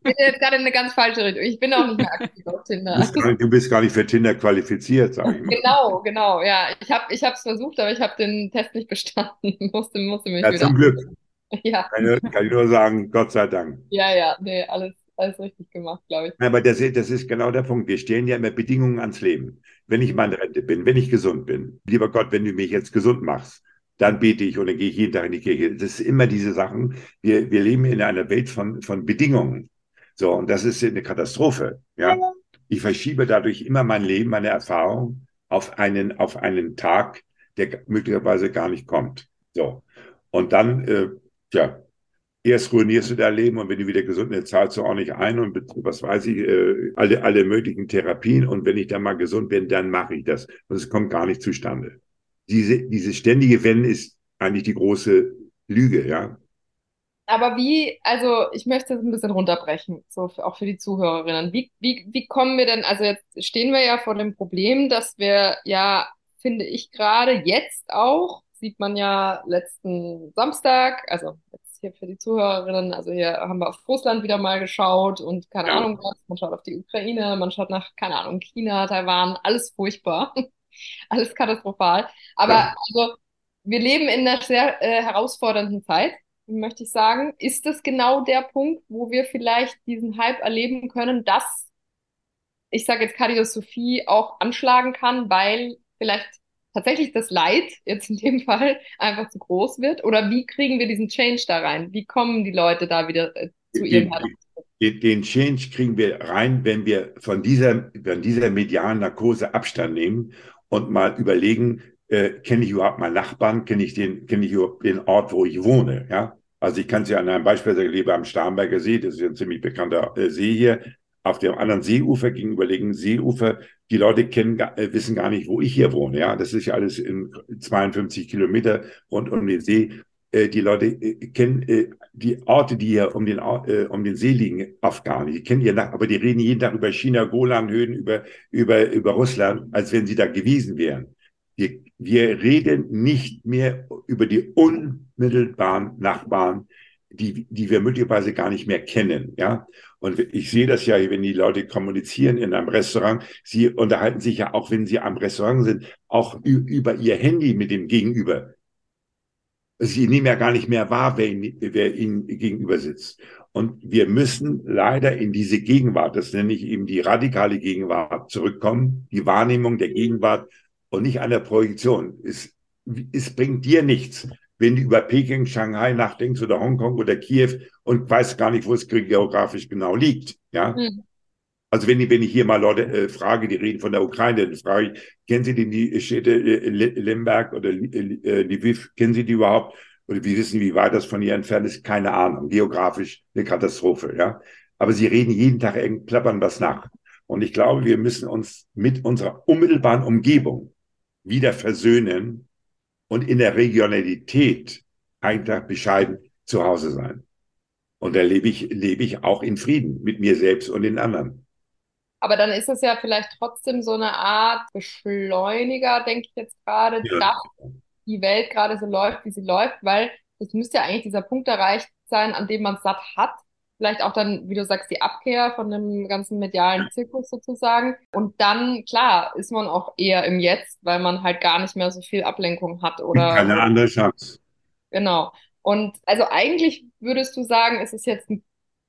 bin jetzt gerade in eine ganz falsche Richtung. Ich bin auch nicht mehr aktiv auf Tinder. Du bist gar nicht, du bist gar nicht für Tinder qualifiziert, sage ich mal. Genau, genau, ja. Ich habe es versucht, aber ich habe den Test nicht bestanden. musste, musste mich ja, wieder zum Glück. Ja. Kann, kann ich nur sagen, Gott sei Dank. Ja, ja, nee, alles, alles richtig gemacht, glaube ich. Aber das, das ist genau der Punkt. Wir stellen ja immer Bedingungen ans Leben. Wenn ich mal in Rente bin, wenn ich gesund bin, lieber Gott, wenn du mich jetzt gesund machst, dann bete ich und dann gehe ich jeden Tag in die Kirche. Das ist immer diese Sachen. Wir, wir leben in einer Welt von, von Bedingungen. So, und das ist eine Katastrophe. Ja. Ich verschiebe dadurch immer mein Leben, meine Erfahrung auf einen, auf einen Tag, der möglicherweise gar nicht kommt. So. Und dann, äh, ja, erst ruinierst du dein Leben und wenn du wieder gesund bist, zahlst du auch nicht ein und was weiß ich, äh, alle, alle möglichen Therapien. Und wenn ich dann mal gesund bin, dann mache ich das. Und es kommt gar nicht zustande diese, dieses ständige Wenn ist eigentlich die große Lüge, ja. Aber wie, also ich möchte das ein bisschen runterbrechen, so für, auch für die Zuhörerinnen. Wie, wie, wie kommen wir denn, also jetzt stehen wir ja vor dem Problem, dass wir ja, finde ich gerade jetzt auch, sieht man ja letzten Samstag, also jetzt hier für die Zuhörerinnen, also hier haben wir auf Russland wieder mal geschaut und keine ja. Ahnung was, man schaut auf die Ukraine, man schaut nach, keine Ahnung, China, Taiwan, alles furchtbar. alles katastrophal. Aber ja. also, wir leben in einer sehr äh, herausfordernden Zeit, möchte ich sagen. Ist das genau der Punkt, wo wir vielleicht diesen Hype erleben können, dass, ich sage jetzt Kardiosophie auch anschlagen kann, weil vielleicht tatsächlich das Leid jetzt in dem Fall einfach zu groß wird? Oder wie kriegen wir diesen Change da rein? Wie kommen die Leute da wieder äh, zu ihrem den, den Change kriegen wir rein, wenn wir von dieser, von dieser medialen Narkose Abstand nehmen und mal überlegen, äh, kenne ich überhaupt meinen Nachbarn, kenne ich den, kenne ich überhaupt den Ort, wo ich wohne, ja? Also ich kann es ja an einem Beispiel sagen, ich lebe am Starnberger See, das ist ja ein ziemlich bekannter äh, See hier. Auf dem anderen Seeufer gegenüberliegenden Seeufer, die Leute kennen, äh, wissen gar nicht, wo ich hier wohne. Ja, das ist ja alles in 52 Kilometer rund um den See. Äh, die Leute äh, kennen äh, die Orte, die hier um den, um den See liegen, oft. Die kennen ihr nach, aber die reden jeden Tag über China, Golanhöhen, über, über, über Russland, als wenn sie da gewesen wären. Wir, wir reden nicht mehr über die unmittelbaren Nachbarn, die, die wir möglicherweise gar nicht mehr kennen, ja. Und ich sehe das ja, wenn die Leute kommunizieren in einem Restaurant, sie unterhalten sich ja auch, wenn sie am Restaurant sind, auch über ihr Handy mit dem Gegenüber sie nehmen ja gar nicht mehr wahr, wer ihnen, wer ihnen gegenüber sitzt. Und wir müssen leider in diese Gegenwart, das nenne ich eben die radikale Gegenwart, zurückkommen, die Wahrnehmung der Gegenwart und nicht an der Projektion. Es, es bringt dir nichts, wenn du über Peking, Shanghai nachdenkst oder Hongkong oder Kiew und weißt gar nicht, wo es geografisch genau liegt. Ja. Mhm. Also wenn ich, wenn ich hier mal Leute äh, frage, die reden von der Ukraine, dann frage ich, kennen Sie denn die Städte äh, Lemberg oder äh, Lviv, kennen Sie die überhaupt? oder wir wissen, wie weit das von ihr entfernt ist, keine Ahnung. Geografisch eine Katastrophe, ja. Aber sie reden jeden Tag irgend, plappern was nach. Und ich glaube, wir müssen uns mit unserer unmittelbaren Umgebung wieder versöhnen und in der Regionalität einfach bescheiden zu Hause sein. Und da lebe ich, lebe ich auch in Frieden mit mir selbst und den anderen. Aber dann ist es ja vielleicht trotzdem so eine Art Beschleuniger, denke ich jetzt gerade, ja. dass die Welt gerade so läuft, wie sie läuft, weil es müsste ja eigentlich dieser Punkt erreicht sein, an dem man es satt hat. Vielleicht auch dann, wie du sagst, die Abkehr von dem ganzen medialen Zirkus sozusagen. Und dann, klar, ist man auch eher im Jetzt, weil man halt gar nicht mehr so viel Ablenkung hat oder. Keine andere Chance. Genau. Und also eigentlich würdest du sagen, es ist jetzt ein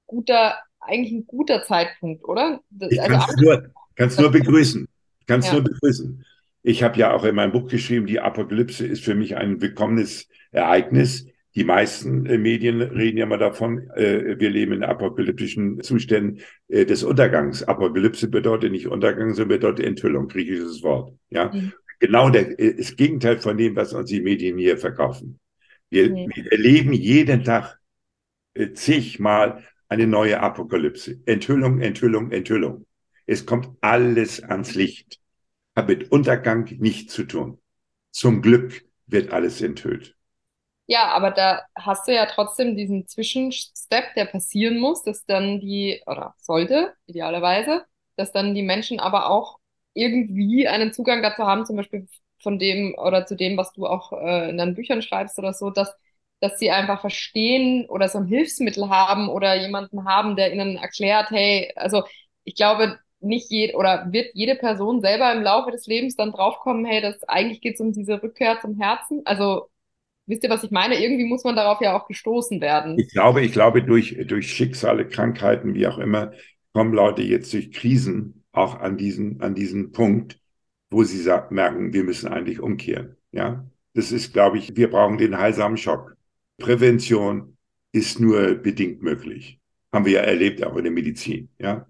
guter, eigentlich ein guter Zeitpunkt, oder? Ich also kann es nur, kann's nur begrüßen. Kannst ja. nur begrüßen. Ich habe ja auch in meinem Buch geschrieben, die Apokalypse ist für mich ein willkommenes Ereignis. Die meisten äh, Medien reden ja mal davon, äh, wir leben in apokalyptischen Zuständen äh, des Untergangs. Apokalypse bedeutet nicht Untergang, sondern bedeutet Enthüllung, griechisches Wort. Ja, mhm. genau der, äh, das Gegenteil von dem, was uns die Medien hier verkaufen. Wir, mhm. wir erleben jeden Tag äh, zigmal eine neue Apokalypse. Enthüllung, Enthüllung, Enthüllung. Es kommt alles ans Licht. Hat mit Untergang nichts zu tun. Zum Glück wird alles enthüllt. Ja, aber da hast du ja trotzdem diesen Zwischenstep, der passieren muss, dass dann die, oder sollte, idealerweise, dass dann die Menschen aber auch irgendwie einen Zugang dazu haben, zum Beispiel von dem oder zu dem, was du auch äh, in deinen Büchern schreibst oder so, dass, dass sie einfach verstehen oder so ein Hilfsmittel haben oder jemanden haben, der ihnen erklärt, hey, also ich glaube, nicht jede oder wird jede Person selber im Laufe des Lebens dann draufkommen, hey, das eigentlich geht es um diese Rückkehr zum Herzen. Also wisst ihr, was ich meine? Irgendwie muss man darauf ja auch gestoßen werden. Ich glaube, ich glaube, durch, durch Schicksale, Krankheiten, wie auch immer, kommen Leute jetzt durch Krisen auch an diesen, an diesen Punkt, wo sie merken, wir müssen eigentlich umkehren. Ja, das ist, glaube ich, wir brauchen den heilsamen Schock. Prävention ist nur bedingt möglich. Haben wir ja erlebt, auch in der Medizin. Ja,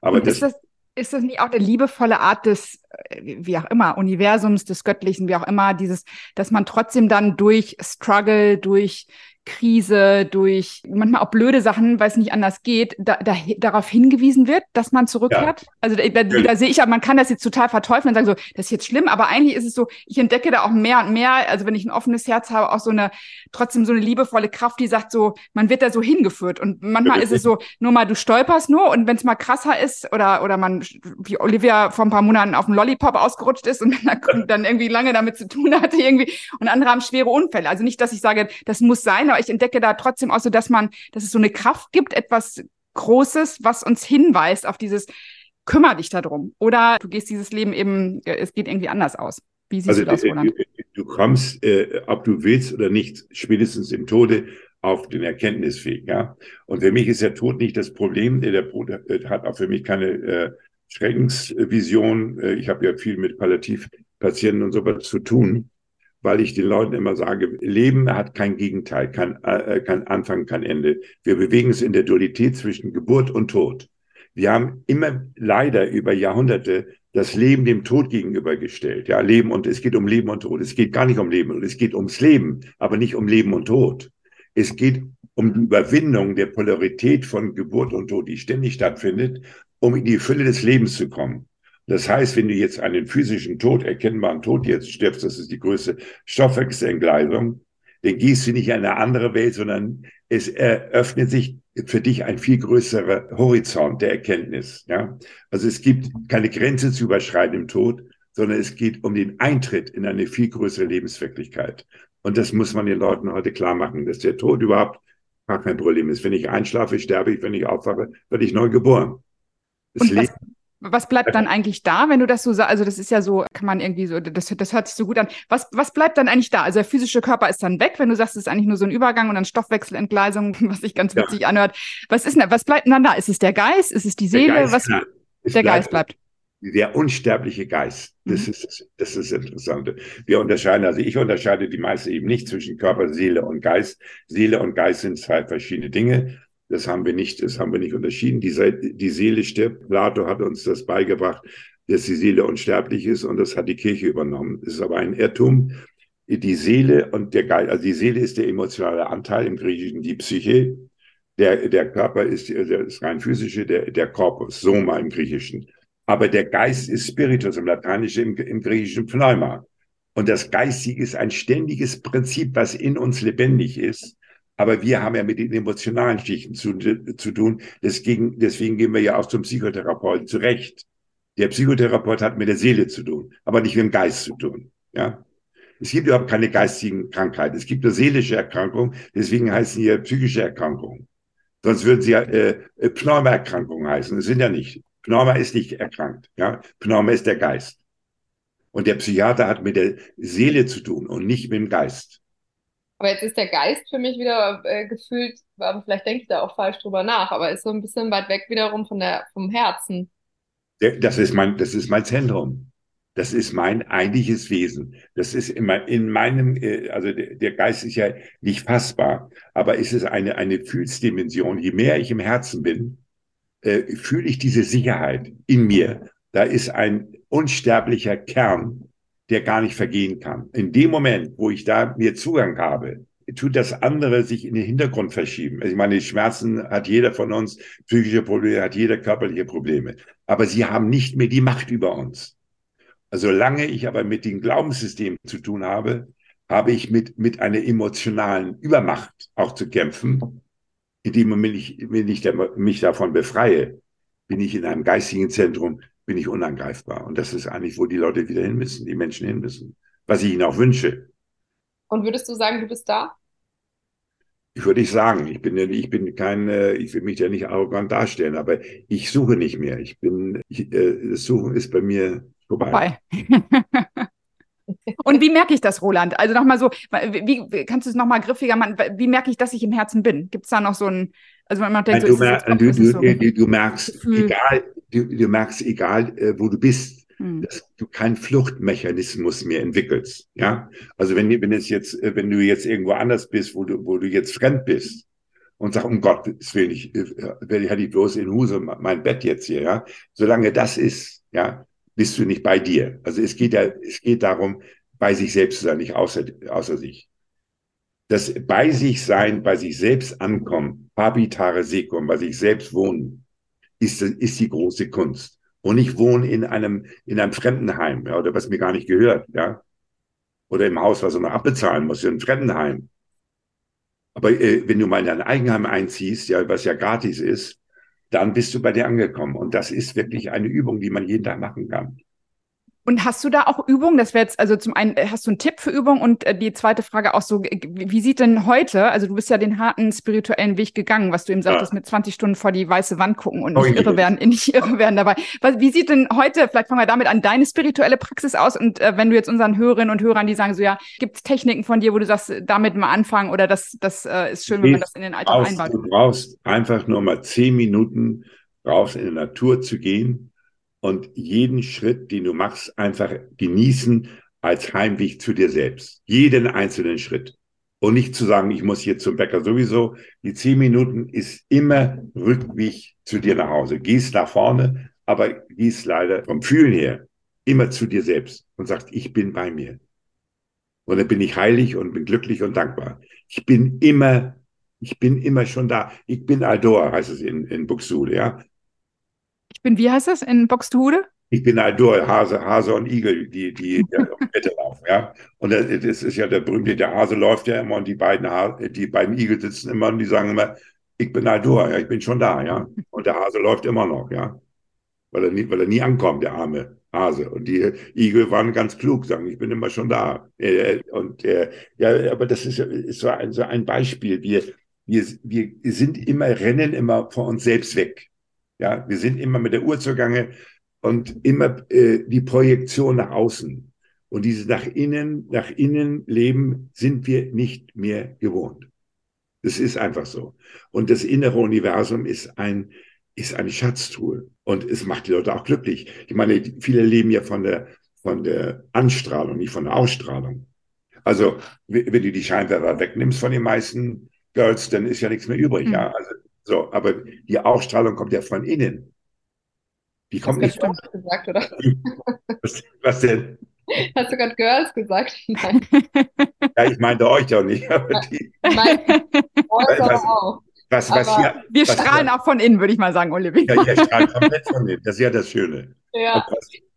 aber das, das, ist das nicht auch eine liebevolle Art des, äh, wie auch immer, Universums, des Göttlichen, wie auch immer, dieses, dass man trotzdem dann durch Struggle, durch Krise, durch manchmal auch blöde Sachen, weil es nicht anders geht, da, da, darauf hingewiesen wird, dass man zurückkehrt. Ja. Also da, da, sehe ich ja, man kann das jetzt total verteufeln und sagen so, das ist jetzt schlimm, aber eigentlich ist es so, ich entdecke da auch mehr und mehr, also wenn ich ein offenes Herz habe, auch so eine, trotzdem so eine liebevolle Kraft, die sagt so, man wird da so hingeführt und manchmal ist es so, nur mal du stolperst nur und wenn es mal krasser ist oder, oder man, wie Olivia vor ein paar Monaten auf dem Lollipop ausgerutscht ist und dann, dann irgendwie lange damit zu tun hatte irgendwie und andere haben schwere Unfälle. Also nicht, dass ich sage, das muss sein, aber ich entdecke da trotzdem auch so, dass man, dass es so eine Kraft gibt, etwas Großes, was uns hinweist auf dieses, kümmere dich darum. Oder du gehst dieses Leben eben, äh, es geht irgendwie anders aus. Wie siehst also, du das, Roland? Du, du kommst, äh, ob du willst oder nicht, spätestens im Tode auf den Erkenntnisweg. Ja? Und für mich ist der Tod nicht das Problem. Der Tod hat auch für mich keine äh, Schreckensvision. Äh, ich habe ja viel mit Palliativpatienten und sowas zu tun weil ich den Leuten immer sage, Leben hat kein Gegenteil, kein, äh, kein Anfang, kein Ende. Wir bewegen uns in der Dualität zwischen Geburt und Tod. Wir haben immer leider über Jahrhunderte das Leben dem Tod gegenübergestellt. Ja, Leben und es geht um Leben und Tod. Es geht gar nicht um Leben und es geht ums Leben, aber nicht um Leben und Tod. Es geht um die Überwindung der Polarität von Geburt und Tod, die ständig stattfindet, um in die Fülle des Lebens zu kommen. Das heißt, wenn du jetzt einen physischen Tod, erkennbaren Tod jetzt stirbst, das ist die größte Stoffwechselentgleisung, dann gehst du nicht in eine andere Welt, sondern es eröffnet sich für dich ein viel größerer Horizont der Erkenntnis. Ja? Also es gibt keine Grenze zu überschreiten im Tod, sondern es geht um den Eintritt in eine viel größere Lebenswirklichkeit. Und das muss man den Leuten heute klar machen, dass der Tod überhaupt gar kein Problem ist. Wenn ich einschlafe, sterbe ich. Wenn ich aufwache, werde ich neu geboren. Das Leben was bleibt dann eigentlich da, wenn du das so sagst? Also das ist ja so, kann man irgendwie so, das, das hört sich so gut an. Was, was bleibt dann eigentlich da? Also der physische Körper ist dann weg, wenn du sagst, es ist eigentlich nur so ein Übergang und dann Stoffwechselentgleisung, was sich ganz witzig ja. anhört. Was ist denn, was bleibt denn dann da? Ist es der Geist? Ist es die Seele? Der Geist, was, der Geist bleibt. Der unsterbliche Geist. Das mhm. ist, das ist das Interessante. Wir unterscheiden, also ich unterscheide die meiste eben nicht zwischen Körper, Seele und Geist. Seele und Geist sind zwei verschiedene Dinge. Das haben wir nicht, das haben wir nicht unterschieden. Die, die Seele stirbt. Plato hat uns das beigebracht, dass die Seele unsterblich ist und das hat die Kirche übernommen. Das ist aber ein Irrtum. die Seele und der Geist, also die Seele ist der emotionale Anteil im Griechischen, die Psyche. Der, der Körper ist das rein physische, der, der Korpus, Soma im Griechischen. Aber der Geist ist Spiritus im Lateinischen, im, im Griechischen Pneuma. Und das Geistige ist ein ständiges Prinzip, was in uns lebendig ist. Aber wir haben ja mit den emotionalen Schichten zu, zu tun. Deswegen, deswegen gehen wir ja auch zum Psychotherapeuten zurecht. Der Psychotherapeut hat mit der Seele zu tun, aber nicht mit dem Geist zu tun. Ja. Es gibt überhaupt keine geistigen Krankheiten. Es gibt nur seelische Erkrankungen. Deswegen heißen hier psychische Erkrankungen. Sonst würden sie ja äh, äh Pneuma-Erkrankungen heißen. Es sind ja nicht. Pneuma ist nicht erkrankt. Ja. Pneuma ist der Geist. Und der Psychiater hat mit der Seele zu tun und nicht mit dem Geist. Aber jetzt ist der Geist für mich wieder äh, gefühlt, vielleicht denke ich da auch falsch drüber nach, aber ist so ein bisschen weit weg wiederum von der, vom Herzen. Das ist mein, das ist mein Zentrum. Das ist mein eigentliches Wesen. Das ist immer in meinem, äh, also der Geist ist ja nicht fassbar, aber es ist eine, eine Fühlsdimension. Je mehr ich im Herzen bin, äh, fühle ich diese Sicherheit in mir. Da ist ein unsterblicher Kern, der gar nicht vergehen kann. In dem Moment, wo ich da mir Zugang habe, tut das andere sich in den Hintergrund verschieben. Also ich meine, Schmerzen hat jeder von uns, psychische Probleme hat jeder körperliche Probleme. Aber sie haben nicht mehr die Macht über uns. Also solange ich aber mit den Glaubenssystemen zu tun habe, habe ich mit, mit einer emotionalen Übermacht auch zu kämpfen. In dem Moment, wenn ich mich davon befreie, bin ich in einem geistigen Zentrum, bin ich unangreifbar. Und das ist eigentlich, wo die Leute wieder hin müssen, die Menschen hin müssen. Was ich ihnen auch wünsche. Und würdest du sagen, du bist da? Ich würde nicht sagen, ich bin, ich bin kein, äh, ich will mich ja nicht arrogant darstellen, aber ich suche nicht mehr. Ich bin, ich, äh, das Suchen ist bei mir vorbei. vorbei. Und wie merke ich das, Roland? Also nochmal so, wie kannst du es nochmal griffiger machen? Wie merke ich, dass ich im Herzen bin? Gibt es da noch so ein, also man denkt, so, du, mer du, du, so du, merkst, Gefühl. egal, du, merkst, egal, äh, wo du bist, hm. dass du keinen Fluchtmechanismus mehr entwickelst. Ja, also wenn, wenn es jetzt, äh, wenn du jetzt irgendwo anders bist, wo du, wo du jetzt fremd bist und sag, um Gottes Willen, ich, äh, ich hatte ich bloß in Huse mein Bett jetzt hier, ja. Solange das ist, ja, bist du nicht bei dir. Also es geht ja, es geht darum, bei sich selbst zu sein, nicht außer, außer sich das bei sich sein, bei sich selbst ankommen, habitare secum, bei sich selbst wohnen, ist, ist die große Kunst. Und nicht wohnen in einem, in einem Fremdenheim, ja, oder was mir gar nicht gehört, ja. Oder im Haus, was du noch abbezahlen musst, in einem Fremdenheim. Aber äh, wenn du mal in ein Eigenheim einziehst, ja, was ja gratis ist, dann bist du bei dir angekommen. Und das ist wirklich eine Übung, die man jeden Tag machen kann. Und hast du da auch Übungen? Das wäre jetzt, also zum einen, äh, hast du einen Tipp für Übungen? Und äh, die zweite Frage auch so, wie sieht denn heute, also du bist ja den harten spirituellen Weg gegangen, was du eben sagtest, ja. mit 20 Stunden vor die weiße Wand gucken und nicht oh, irre werden, nicht irre werden dabei. Wie sieht denn heute, vielleicht fangen wir damit an, deine spirituelle Praxis aus? Und äh, wenn du jetzt unseren Hörerinnen und Hörern, die sagen so, ja, gibt es Techniken von dir, wo du sagst, damit mal anfangen oder das, das äh, ist schön, wenn man das in den Alltag einbaut? Du brauchst einfach nur mal zehn Minuten raus in die Natur zu gehen und jeden Schritt, den du machst, einfach genießen als Heimweg zu dir selbst. Jeden einzelnen Schritt. Und nicht zu sagen, ich muss hier zum Bäcker sowieso. Die zehn Minuten ist immer Rückweg zu dir nach Hause. Gehst nach vorne, aber gehst leider vom Fühlen her immer zu dir selbst und sagst, ich bin bei mir. Und dann bin ich heilig und bin glücklich und dankbar. Ich bin immer, ich bin immer schon da. Ich bin Aldor, heißt es in, in Buxtehude, ja. Ich bin, wie heißt das in Boxtehude? Ich bin Aldur, Hase, Hase und Igel, die, die, die auf der Kette laufen, ja. Und das, das, ist ja der berühmte, der Hase läuft ja immer und die beiden, Hase, die beiden Igel sitzen immer und die sagen immer, ich bin Aldur, ja, ich bin schon da, ja. Und der Hase läuft immer noch, ja. Weil er nie, weil er nie ankommt, der arme Hase. Und die Igel waren ganz klug, sagen, ich bin immer schon da. Äh, und äh, ja, aber das ist, ist so, ein, so ein Beispiel. Wir, wir, wir sind immer, rennen immer vor uns selbst weg. Ja, wir sind immer mit der Uhr zugange und immer äh, die Projektion nach außen. Und dieses nach innen, nach innen Leben sind wir nicht mehr gewohnt. Das ist einfach so. Und das innere Universum ist ein, ist eine Schatztruhe. Und es macht die Leute auch glücklich. Ich meine, viele leben ja von der, von der Anstrahlung, nicht von der Ausstrahlung. Also, wenn du die Scheinwerfer wegnimmst von den meisten Girls, dann ist ja nichts mehr übrig. Mhm. Ja, also so, aber die Ausstrahlung kommt ja von innen. Die kommt nicht aus. Gesagt, oder? Was, was denn? Hast du gerade Girls gesagt? Nein. ja, ich meinte euch doch nicht. Aber die, Mein was, auch. was, was hier, Wir was strahlen auch von innen, würde ich mal sagen, Olivia. Ja, ihr strahlt komplett von innen. Das ist ja das Schöne. Ja.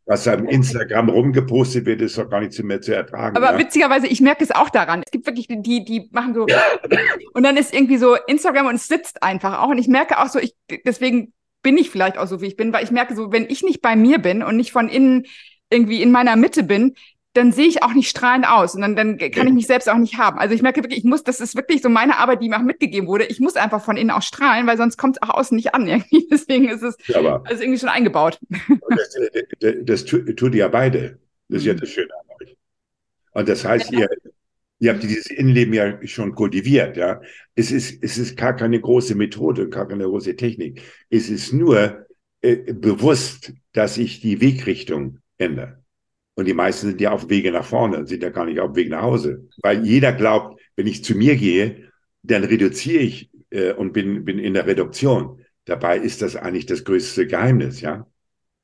Was, am Instagram rumgepostet wird, ist doch gar nicht mehr zu ertragen. Aber ja? witzigerweise, ich merke es auch daran. Es gibt wirklich die, die, die machen so und dann ist irgendwie so Instagram und es sitzt einfach auch. Und ich merke auch so, ich deswegen bin ich vielleicht auch so, wie ich bin, weil ich merke so, wenn ich nicht bei mir bin und nicht von innen irgendwie in meiner Mitte bin, dann sehe ich auch nicht strahlend aus und dann, dann kann ich mich selbst auch nicht haben. Also ich merke wirklich, ich muss, das ist wirklich so meine Arbeit, die mir auch mitgegeben wurde. Ich muss einfach von innen auch strahlen, weil sonst kommt es auch außen nicht an irgendwie. Deswegen ist es Ja, also irgendwie schon eingebaut. das, das, das tu- tut ihr beide. Das ist ja Mhm. das Schöne an euch. Und das heißt, ihr, ihr habt dieses Innenleben ja schon kultiviert, ja. Es ist, es ist gar keine große Methode, gar keine große Technik. Es ist nur äh, bewusst, dass sich die Wegrichtung ändert. Und die meisten sind ja auf Wege nach vorne sind ja gar nicht auf Weg nach Hause. Weil jeder glaubt, wenn ich zu mir gehe, dann reduziere ich äh, und bin, bin in der Reduktion. Dabei ist das eigentlich das größte Geheimnis, ja.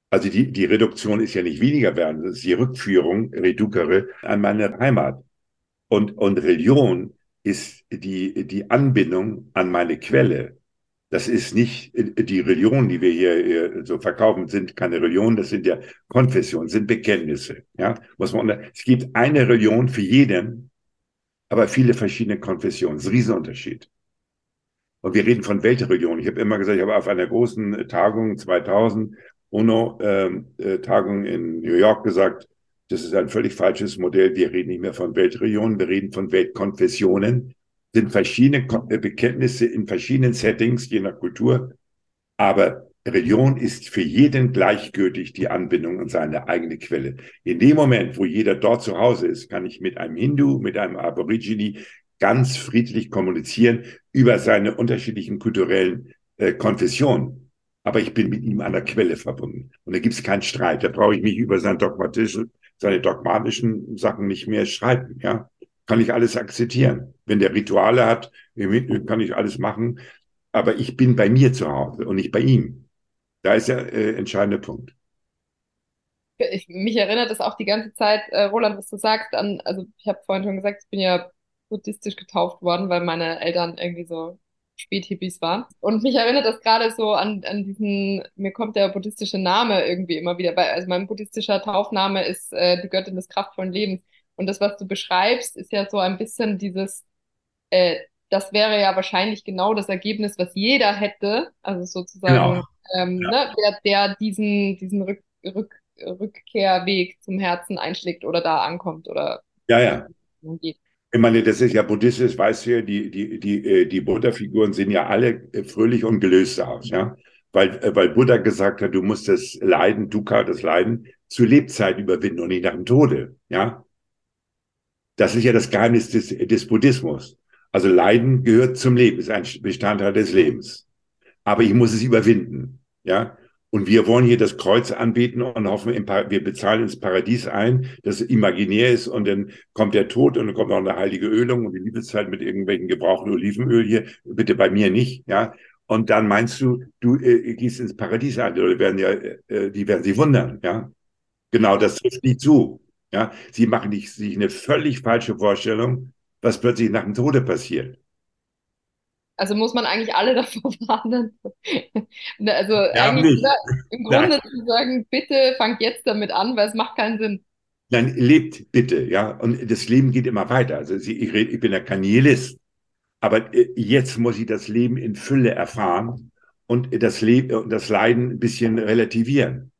Also die, die Reduktion ist ja nicht weniger werden, das ist die Rückführung, Redukere, an meine Heimat. Und, und Religion ist die, die Anbindung an meine Quelle. Das ist nicht die Religion, die wir hier äh, so verkaufen, sind keine Religion, das sind ja Konfessionen, sind Bekenntnisse. Ja, muss man, es gibt eine Religion für jeden, aber viele verschiedene Konfessionen. Das ist ein Riesenunterschied. Und wir reden von Weltreligion. Ich habe immer gesagt, ich habe auf einer großen Tagung 2000 UNO-Tagung in New York gesagt, das ist ein völlig falsches Modell. Wir reden nicht mehr von Weltreligionen, wir reden von Weltkonfessionen. Sind verschiedene äh, Bekenntnisse in verschiedenen Settings, je nach Kultur. Aber Religion ist für jeden gleichgültig die Anbindung an seine eigene Quelle. In dem Moment, wo jeder dort zu Hause ist, kann ich mit einem Hindu, mit einem Aborigine ganz friedlich kommunizieren über seine unterschiedlichen kulturellen äh, Konfessionen. Aber ich bin mit ihm an der Quelle verbunden. Und da gibt es keinen Streit. Da brauche ich mich über seine dogmatischen, seine dogmatischen Sachen nicht mehr streiten. Ja, kann ich alles akzeptieren. Wenn der Rituale hat, kann ich alles machen. Aber ich bin bei mir zu Hause und nicht bei ihm. Da ist der äh, entscheidende Punkt. Ich, mich erinnert es auch die ganze Zeit, äh, Roland, was du sagst, an, also ich habe vorhin schon gesagt, ich bin ja buddhistisch getauft worden, weil meine Eltern irgendwie so Späthippies waren. Und mich erinnert das gerade so an, an diesen, mir kommt der buddhistische Name irgendwie immer wieder bei, also mein buddhistischer Taufname ist äh, die Göttin des kraftvollen Lebens. Und das, was du beschreibst, ist ja so ein bisschen dieses, äh, das wäre ja wahrscheinlich genau das Ergebnis, was jeder hätte, also sozusagen, Genau. ähm, Ja. ne, der, der diesen, diesen Rück, Rück, Rückkehrweg zum Herzen einschlägt oder da ankommt oder Ja, ja. geht. Ich meine, das ist ja buddhistisch, weißt du ja, die, die, die, äh, die Buddha-Figuren sehen ja alle äh, fröhlich und gelöst aus, ja. Weil, weil Buddha gesagt hat, du musst das Leiden, Dukkha, das Leiden, zur Lebzeit überwinden und nicht nach dem Tode, ja. Das ist ja das Geheimnis des, des Buddhismus. Also Leiden gehört zum Leben, ist ein Bestandteil des Lebens. Aber ich muss es überwinden, ja. Und wir wollen hier das Kreuz anbeten und hoffen, wir bezahlen ins Paradies ein, das imaginär ist und dann kommt der Tod und dann kommt noch eine heilige Ölung und die Liebeszeit mit irgendwelchen gebrauchten Olivenöl hier, bitte bei mir nicht, ja. Und dann meinst du, du äh, gehst ins Paradies ein, oder werden ja, äh, die werden sich wundern, ja. Genau, das trifft nicht zu, ja. Sie machen sich eine völlig falsche Vorstellung, was plötzlich nach dem Tode passiert. Also muss man eigentlich alle davor warnen. Ne, Also Ja, eigentlich oder, im Grunde zu sagen, bitte fangt jetzt damit an, weil es macht keinen Sinn. Nein, lebt bitte, ja. Und das Leben geht immer weiter. Also ich, rede, ich bin ja kein Nihilist. Aber äh, jetzt muss ich das Leben in Fülle erfahren und das Leben und das Leiden ein bisschen relativieren.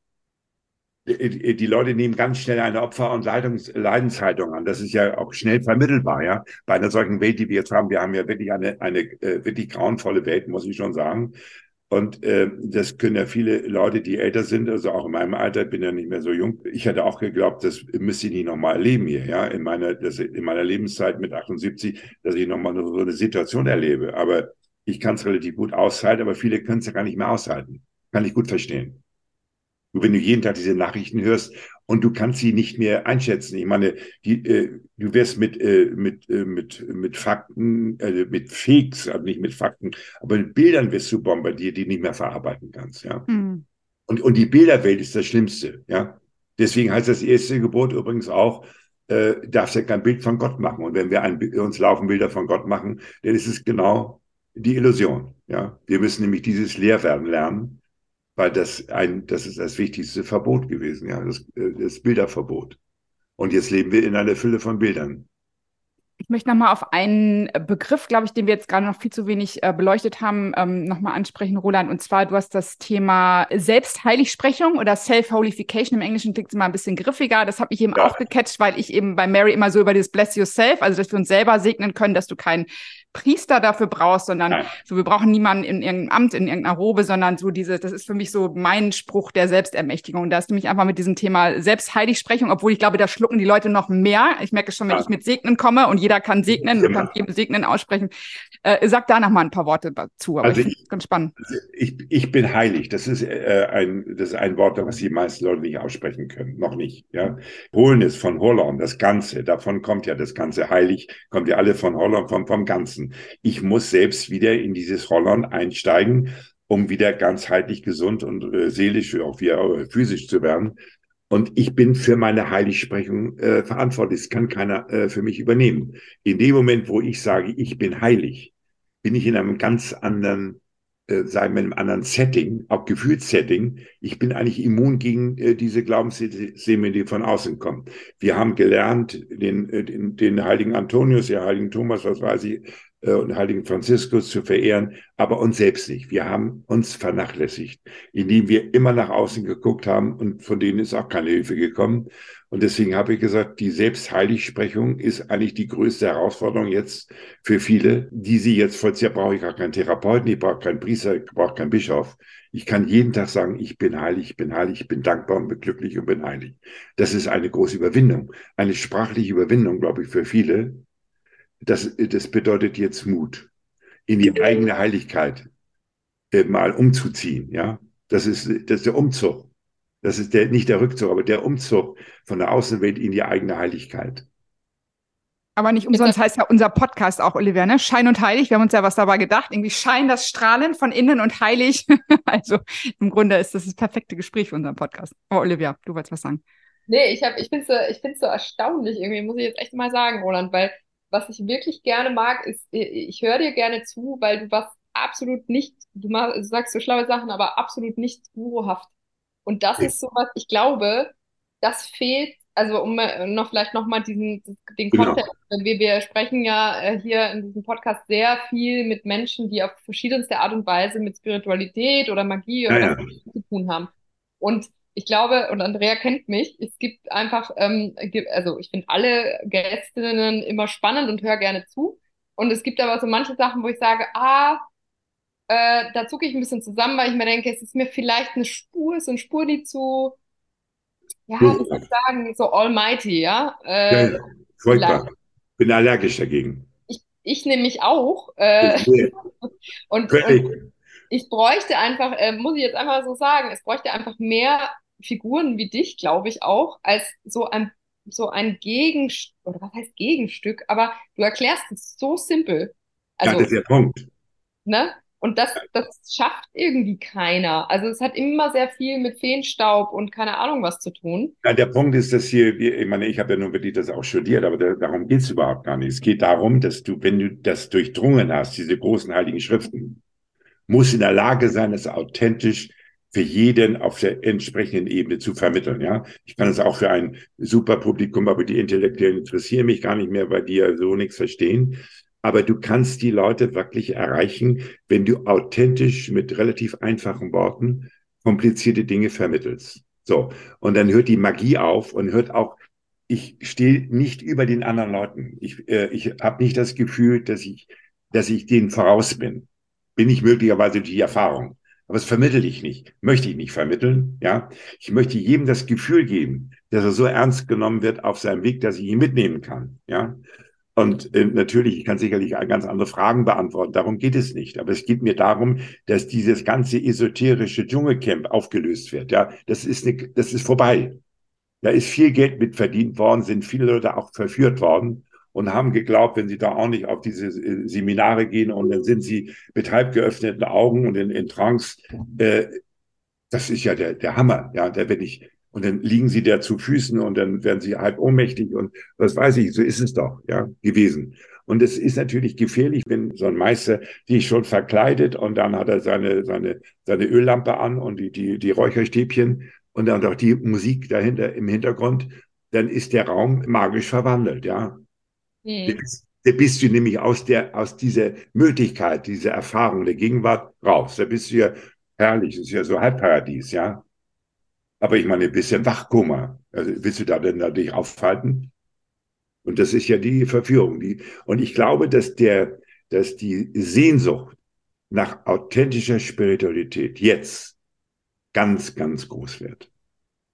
Die Leute nehmen ganz schnell eine Opfer- und Leidungs Leidenshaltung an. Das ist ja auch schnell vermittelbar, ja. Bei einer solchen Welt, die wir jetzt haben, wir haben ja wirklich eine, eine äh, wirklich grauenvolle Welt, muss ich schon sagen. Und äh, das können ja viele Leute, die älter sind, also auch in meinem Alter, bin ja nicht mehr so jung. Ich hatte auch geglaubt, das müsste ich nicht nochmal erleben hier, ja, in meiner, das, in meiner Lebenszeit mit 78, dass ich nochmal so eine Situation erlebe. Aber ich kann es relativ gut aushalten, aber viele können es ja gar nicht mehr aushalten. Kann ich gut verstehen. Und wenn du jeden Tag diese Nachrichten hörst und du kannst sie nicht mehr einschätzen. Ich meine, die, äh, du wirst mit, äh, mit, äh, mit, mit Fakten, äh, mit Fakes, also nicht mit Fakten, aber mit Bildern wirst du bombardiert, die du nicht mehr verarbeiten kannst, ja. Mhm. Und, und die Bilderwelt ist das Schlimmste, ja. Deswegen heißt das erste Gebot übrigens auch, äh, darfst ja kein Bild von Gott machen. Und wenn wir ein, uns laufen Bilder von Gott machen, dann ist es genau die Illusion. Ja, wir müssen nämlich dieses Lehrwerden lernen, weil das ein, das ist das wichtigste Verbot gewesen, ja, das, äh, das Bilderverbot. Und jetzt leben wir in einer Fülle von Bildern. Ich möchte nochmal auf einen Begriff, glaube ich, den wir jetzt gerade noch viel zu wenig äh, beleuchtet haben, ähm, nochmal ansprechen, Roland. Und zwar, du hast das Thema Selbstheiligsprechung oder Self-Holification. Im Englischen klingt es immer ein bisschen griffiger. Das habe ich eben ja. auch gecatcht, weil ich eben bei Mary immer so über das Bless Yourself, also dass wir uns selber segnen können, dass du kein Priester dafür brauchst, sondern Nein. so, wir brauchen niemanden in irgendeinem Amt, in irgendeiner Robe, sondern so diese, das ist für mich so mein Spruch der Selbstermächtigung. Und da hast du mich einfach mit diesem Thema Selbstheiligsprechung, obwohl ich glaube, da schlucken die Leute noch mehr. Ich merke schon, wenn ja. ich mit Segnen komme und jeder kann segnen, du kannst jedem Segnen aussprechen. Äh, sag da noch mal ein paar Worte dazu, aber also ich, ich ganz spannend. Also ich, ich bin heilig. Das ist, äh, ein, das ist ein Wort, was die meisten Leute nicht aussprechen können. Noch nicht. Ja? Holen von Holland, das Ganze, davon kommt ja das Ganze heilig, kommt ja alle von Holland, vom, vom Ganzen. Ich muss selbst wieder in dieses Rollern einsteigen, um wieder ganzheitlich gesund und äh, seelisch, auch wieder äh, physisch zu werden. Und ich bin für meine Heiligsprechung äh, verantwortlich. Das kann keiner äh, für mich übernehmen. In dem Moment, wo ich sage, ich bin heilig, bin ich in einem ganz anderen äh, sagen wir, in einem anderen Setting, auch Gefühlssetting. Ich bin eigentlich immun gegen äh, diese Glaubenssysteme, die von außen kommen. Wir haben gelernt, den, äh, den, den heiligen Antonius, ja, heiligen Thomas, was weiß ich, und heiligen Franziskus zu verehren, aber uns selbst nicht. Wir haben uns vernachlässigt, indem wir immer nach außen geguckt haben und von denen ist auch keine Hilfe gekommen. Und deswegen habe ich gesagt, die Selbstheiligsprechung ist eigentlich die größte Herausforderung jetzt für viele, die sie jetzt vollziehen. Brauche ich gar keinen Therapeuten, ich brauche keinen Priester, ich brauche keinen Bischof. Ich kann jeden Tag sagen, ich bin heilig, ich bin heilig, ich bin dankbar und bin glücklich und bin heilig. Das ist eine große Überwindung, eine sprachliche Überwindung, glaube ich, für viele. Das, das bedeutet jetzt Mut, in die eigene Heiligkeit äh, mal umzuziehen. Ja, das ist, das ist der Umzug. Das ist der, nicht der Rückzug, aber der Umzug von der Außenwelt in die eigene Heiligkeit. Aber nicht umsonst heißt ja unser Podcast auch, Olivia, ne? Schein und heilig. Wir haben uns ja was dabei gedacht. Irgendwie Schein das Strahlen von innen und heilig. also im Grunde ist das das perfekte Gespräch für unseren Podcast. Oh, Olivia, du wolltest was sagen. Nee, ich, hab, ich finde es so, ich find's so erstaunlich irgendwie, muss ich jetzt echt mal sagen, Roland, weil was ich wirklich gerne mag, ist, ich höre dir gerne zu, weil du was absolut nicht, du, machst, sagst so schlaue Sachen, aber absolut nicht guruhaft und das ist so was, ich glaube, das fehlt, also um noch vielleicht nochmal diesen, den genau. Kontext, wir, wir sprechen ja äh, hier in diesem Podcast sehr viel mit Menschen, die auf verschiedenste Art und Weise mit Spiritualität oder Magie oder ja, ja. zu tun haben. Und ich glaube, und Andrea kennt mich, es gibt einfach, ähm, also ich finde alle Gästinnen immer spannend und höre gerne zu. Und es gibt aber so manche Sachen, wo ich sage, ah, äh, da zucke ich ein bisschen zusammen, weil ich mir denke, es ist mir vielleicht eine Spur, so eine Spur, die zu, ja, wie soll ich sagen, so almighty, ja. Äh, ja furchtbar. Bin allergisch dagegen. Ich, ich nehme mich auch. Äh, und, und, ich bräuchte einfach, äh, muss ich jetzt einfach so sagen, es bräuchte einfach mehr Figuren wie dich, glaube ich auch, als so ein so ein Gegenstück, oder was heißt Gegenstück, aber du erklärst es so simpel. Also, ja, das ist der Punkt. Ne? Und das, das schafft irgendwie keiner. Also es hat immer sehr viel mit Feenstaub und keine Ahnung was zu tun. Ja, der Punkt ist, dass hier, ich meine, ich habe ja nun wirklich das auch studiert, aber da, darum geht es überhaupt gar nicht. Es geht darum, dass du, wenn du das durchdrungen hast, diese großen heiligen Schriften, muss in der Lage sein, es authentisch für jeden auf der entsprechenden Ebene zu vermitteln. Ja, ich kann es auch für ein super Publikum, aber die Intellektuellen interessieren mich gar nicht mehr, weil die ja so nichts verstehen aber du kannst die Leute wirklich erreichen, wenn du authentisch mit relativ einfachen Worten komplizierte Dinge vermittelst. So, und dann hört die Magie auf und hört auch, ich stehe nicht über den anderen Leuten. Ich, äh, ich habe nicht das Gefühl, dass ich, dass ich denen voraus bin. Bin ich möglicherweise die Erfahrung. Aber das vermittel ich nicht. Möchte ich nicht vermitteln. Ja, ich möchte jedem das Gefühl geben, dass er so ernst genommen wird auf seinem Weg, dass ich ihn mitnehmen kann. Ja, und äh, natürlich, ich kann sicherlich ganz andere Fragen beantworten. Darum geht es nicht. Aber es geht mir darum, dass dieses ganze esoterische Dschungelcamp aufgelöst wird. Ja, das ist eine, das ist vorbei. Da ist viel Geld mit verdient worden, sind viele Leute auch verführt worden und haben geglaubt, wenn sie da auch nicht auf diese äh, Seminare gehen und dann sind sie mit halb geöffneten Augen und in, in Trance. Äh, das ist ja der, der Hammer. Ja, da werde ich und dann liegen sie der zu Füßen und dann werden sie halb ohnmächtig und was weiß ich, so ist es doch, ja, gewesen. Und es ist natürlich gefährlich, wenn so ein Meister sich schon verkleidet und dann hat er seine, seine, seine Öllampe an und die, die, die Räucherstäbchen und dann auch die Musik dahinter im Hintergrund, dann ist der Raum magisch verwandelt, ja. Mhm. Da bist du nämlich aus der, aus dieser Möglichkeit, dieser Erfahrung der Gegenwart raus. Da bist du ja herrlich, das ist ja so Halbparadies, ja. Aber ich meine, ein bisschen Wachkummer. Also willst du da denn natürlich aufhalten? Und das ist ja die Verführung. Die, und ich glaube, dass der, dass die Sehnsucht nach authentischer Spiritualität jetzt ganz, ganz groß wird.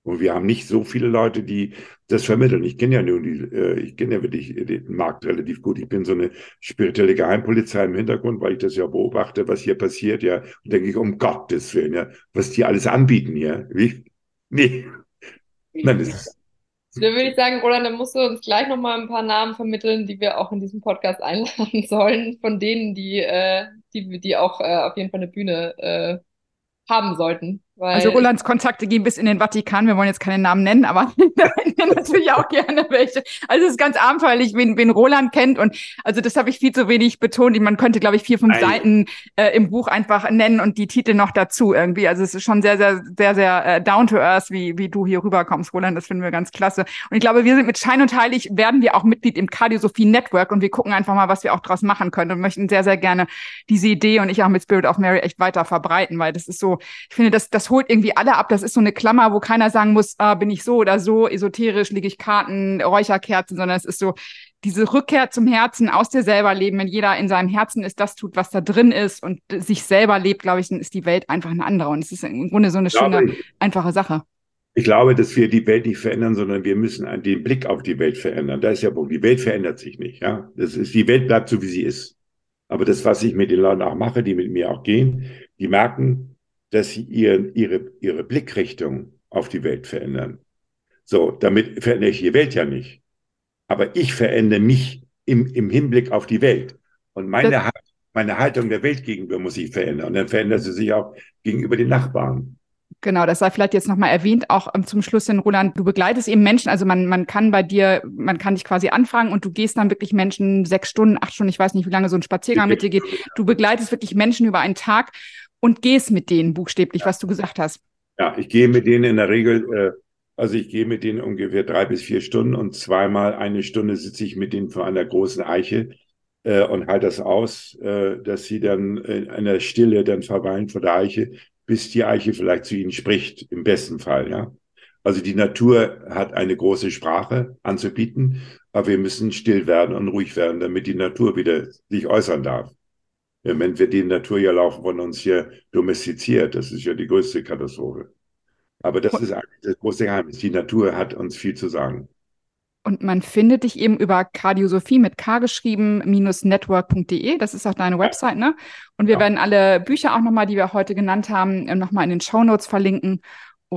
Und wir haben nicht so viele Leute, die das vermitteln. Ich kenne ja nun die, äh, ich kenne ja wirklich den Markt relativ gut. Ich bin so eine spirituelle Geheimpolizei im Hintergrund, weil ich das ja beobachte, was hier passiert, ja. Und denke ich, um Gottes Willen, ja, was die alles anbieten, ja. Wie? Nee. Nein, das ist. Dann würde ich sagen, Roland, dann musst du uns gleich nochmal ein paar Namen vermitteln, die wir auch in diesem Podcast einladen sollen, von denen, die, äh, die, die auch äh, auf jeden Fall eine Bühne äh, haben sollten. Weil also Rolands Kontakte gehen bis in den Vatikan. Wir wollen jetzt keine Namen nennen, aber natürlich auch gerne welche. Also es ist ganz abenteuerlich, wen, wen Roland kennt. Und also das habe ich viel zu wenig betont. Man könnte, glaube ich, vier, fünf Nein. Seiten äh, im Buch einfach nennen und die Titel noch dazu irgendwie. Also es ist schon sehr, sehr, sehr, sehr äh, down to earth, wie, wie du hier rüberkommst, Roland. Das finden wir ganz klasse. Und ich glaube, wir sind mit Schein und Heilig, werden wir auch Mitglied im Kardiosophie Network und wir gucken einfach mal, was wir auch draus machen können und möchten sehr, sehr gerne diese Idee und ich auch mit Spirit of Mary echt weiter verbreiten, weil das ist so, ich finde, das, das holt irgendwie alle ab. Das ist so eine Klammer, wo keiner sagen muss, ah, bin ich so oder so, esoterisch, liege ich Karten, Räucherkerzen, sondern es ist so diese Rückkehr zum Herzen, aus dir selber leben. Wenn jeder in seinem Herzen ist, das tut, was da drin ist und sich selber lebt, glaube ich, dann ist die Welt einfach eine andere. Und es ist im Grunde so eine schöne, ich, einfache Sache. Ich glaube, dass wir die Welt nicht verändern, sondern wir müssen den Blick auf die Welt verändern. Da ist ja Punkt. Die Welt verändert sich nicht. Ja, das ist, die Welt bleibt so, wie sie ist. Aber das, was ich mit den Leuten auch mache, die mit mir auch gehen, die merken, dass sie ihr, ihre, ihre Blickrichtung auf die Welt verändern. So, damit verändere ich die Welt ja nicht. Aber ich verändere mich im, im Hinblick auf die Welt. Und meine, meine Haltung der Welt gegenüber muss sich verändern. Und dann verändert sie sich auch gegenüber den Nachbarn. Genau, das sei vielleicht jetzt nochmal erwähnt, auch ähm, zum Schluss hin, Roland, du begleitest eben Menschen, also man, man kann bei dir, man kann dich quasi anfragen und du gehst dann wirklich Menschen sechs Stunden, acht Stunden, ich weiß nicht, wie lange so ein Spaziergang mit dir geht. Du begleitest wirklich Menschen über einen Tag und gehst mit denen buchstäblich, was du gesagt hast. Ja, ich gehe mit denen in der Regel, äh, also ich gehe mit denen ungefähr drei bis vier Stunden und zweimal eine Stunde sitze ich mit denen vor einer großen Eiche äh, und halte das aus, äh, dass sie dann in einer Stille dann verweilen vor der Eiche, bis die Eiche vielleicht zu ihnen spricht, im besten Fall, ja. Also die Natur hat eine große Sprache anzubieten, aber wir müssen still werden und ruhig werden, damit die Natur wieder sich äußern darf. Im Moment wird die Natur ja laufen von uns hier domestiziert. Das ist ja die größte Katastrophe. Aber das ist eigentlich das große Geheimnis. Die Natur hat uns viel zu sagen. Und man findet dich eben über Kardiosophie mit K geschrieben, minus network.de. Das ist auch deine Website, ne? Und wir ja. werden alle Bücher auch nochmal, die wir heute genannt haben, nochmal in den Show Notes verlinken.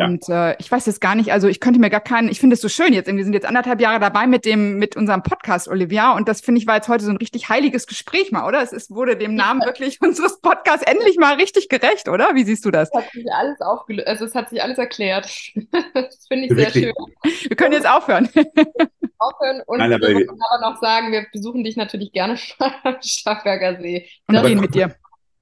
Und ja. äh, ich weiß jetzt gar nicht, also ich könnte mir gar keinen, ich finde es so schön jetzt, wir sind jetzt anderthalb Jahre dabei mit dem, mit unserem Podcast, Olivia, und das finde ich war jetzt heute so ein richtig heiliges Gespräch mal, oder? Es ist, wurde dem Namen ja. wirklich unseres Podcasts endlich mal richtig gerecht, oder? Wie siehst du das? Es hat sich alles aufgelöst, also es hat sich alles erklärt. das finde ich sehr schön. Wir können jetzt aufhören. aufhören und Nein, aber, wir aber noch sagen, wir besuchen dich natürlich gerne am Starkberger See. Und gehen mit dir.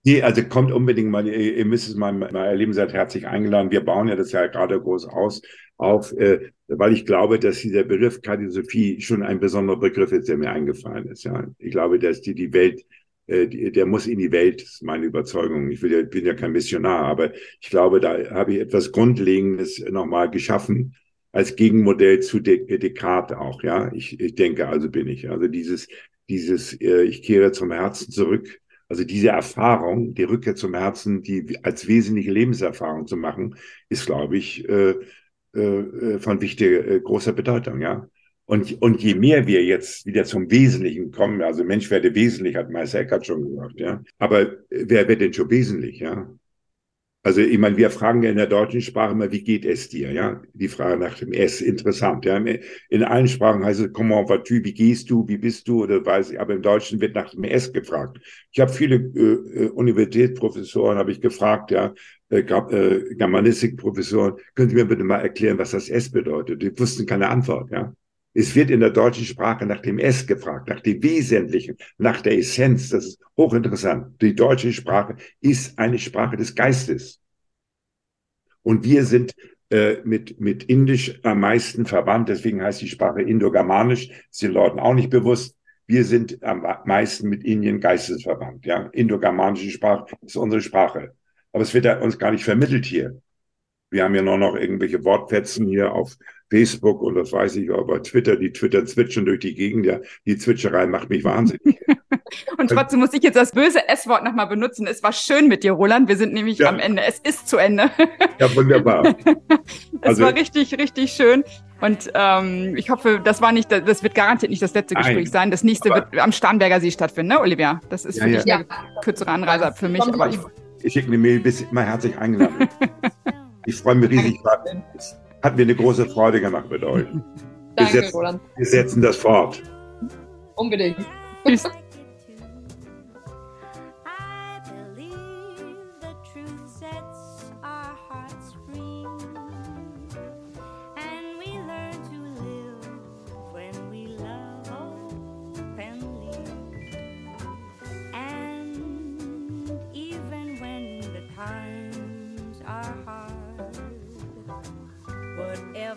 Nee, also kommt unbedingt mal, ihr, müsst es mal, mal erleben, seid herzlich eingeladen. Wir bauen ja das ja gerade groß aus, auf, äh, weil ich glaube, dass dieser Begriff Kardiosophie schon ein besonderer Begriff ist, der mir eingefallen ist. Ja, Ich glaube, dass die, die Welt, äh, die, der muss in die Welt, ist meine Überzeugung. Ich will ja, bin ja kein Missionar, aber ich glaube, da habe ich etwas Grundlegendes nochmal geschaffen als Gegenmodell zu Descartes auch. Ja, ich, ich denke, also bin ich. Also dieses, dieses, äh, ich kehre zum Herzen zurück also diese Erfahrung, die Rückkehr zum Herzen, die als wesentliche Lebenserfahrung zu machen, ist, glaube ich, äh, äh, von wichtiger, äh, großer Bedeutung, ja. Und, und je mehr wir jetzt wieder zum Wesentlichen kommen, also Mensch werde wesentlich, hat Meister Eckhart schon gesagt, ja. Aber wer wird denn schon wesentlich, ja? Also ich meine, wir fragen ja in der deutschen Sprache immer, wie geht es dir? Ja, die Frage nach dem S interessant. Ja, in allen Sprachen heißt es comment vas-tu? Wie gehst du? Wie bist du? Oder weiß ich. Aber im Deutschen wird nach dem S gefragt. Ich habe viele äh, äh Universitätsprofessoren habe ich gefragt, ja, äh, äh, Germanistikprofessoren, können Sie mir bitte mal erklären, was das S bedeutet? Die wussten keine Antwort, ja. Es wird in der deutschen Sprache nach dem S gefragt, nach dem Wesentlichen, nach der Essenz. Das ist hochinteressant. Die deutsche Sprache ist eine Sprache des Geistes. Und wir sind äh, mit, mit Indisch am meisten verwandt. Deswegen heißt die Sprache Indogermanisch. ist den Leuten auch nicht bewusst. Wir sind am meisten mit Indien geistesverwandt. Ja, Indogermanische Sprache ist unsere Sprache. Aber es wird uns gar nicht vermittelt hier. Wir haben ja noch, noch irgendwelche Wortfetzen hier auf Facebook und das weiß ich, aber Twitter, die Twitter zwitschern durch die Gegend. Ja, die Zwitscherei macht mich wahnsinnig. und trotzdem muss ich jetzt das böse S-Wort nochmal benutzen. Es war schön mit dir, Roland. Wir sind nämlich ja. am Ende. Es ist zu Ende. ja, wunderbar. es also, war richtig, richtig schön. Und ähm, ich hoffe, das war nicht, das wird garantiert nicht das letzte Gespräch Nein, sein. Das nächste wird am Starnberger See stattfinnen, ne, Olivia? Das ist ja, für ja. dich eine kürzere Anreise für mich. Aber ich, ich schicke eine Mail, bist immer herzlich eingeladen. Ich freue mich riesig. Hat mir eine große Freude gemacht mit euch. Danke, wir setzen, Roland. Wir setzen das fort. Unbedingt. Tschüss.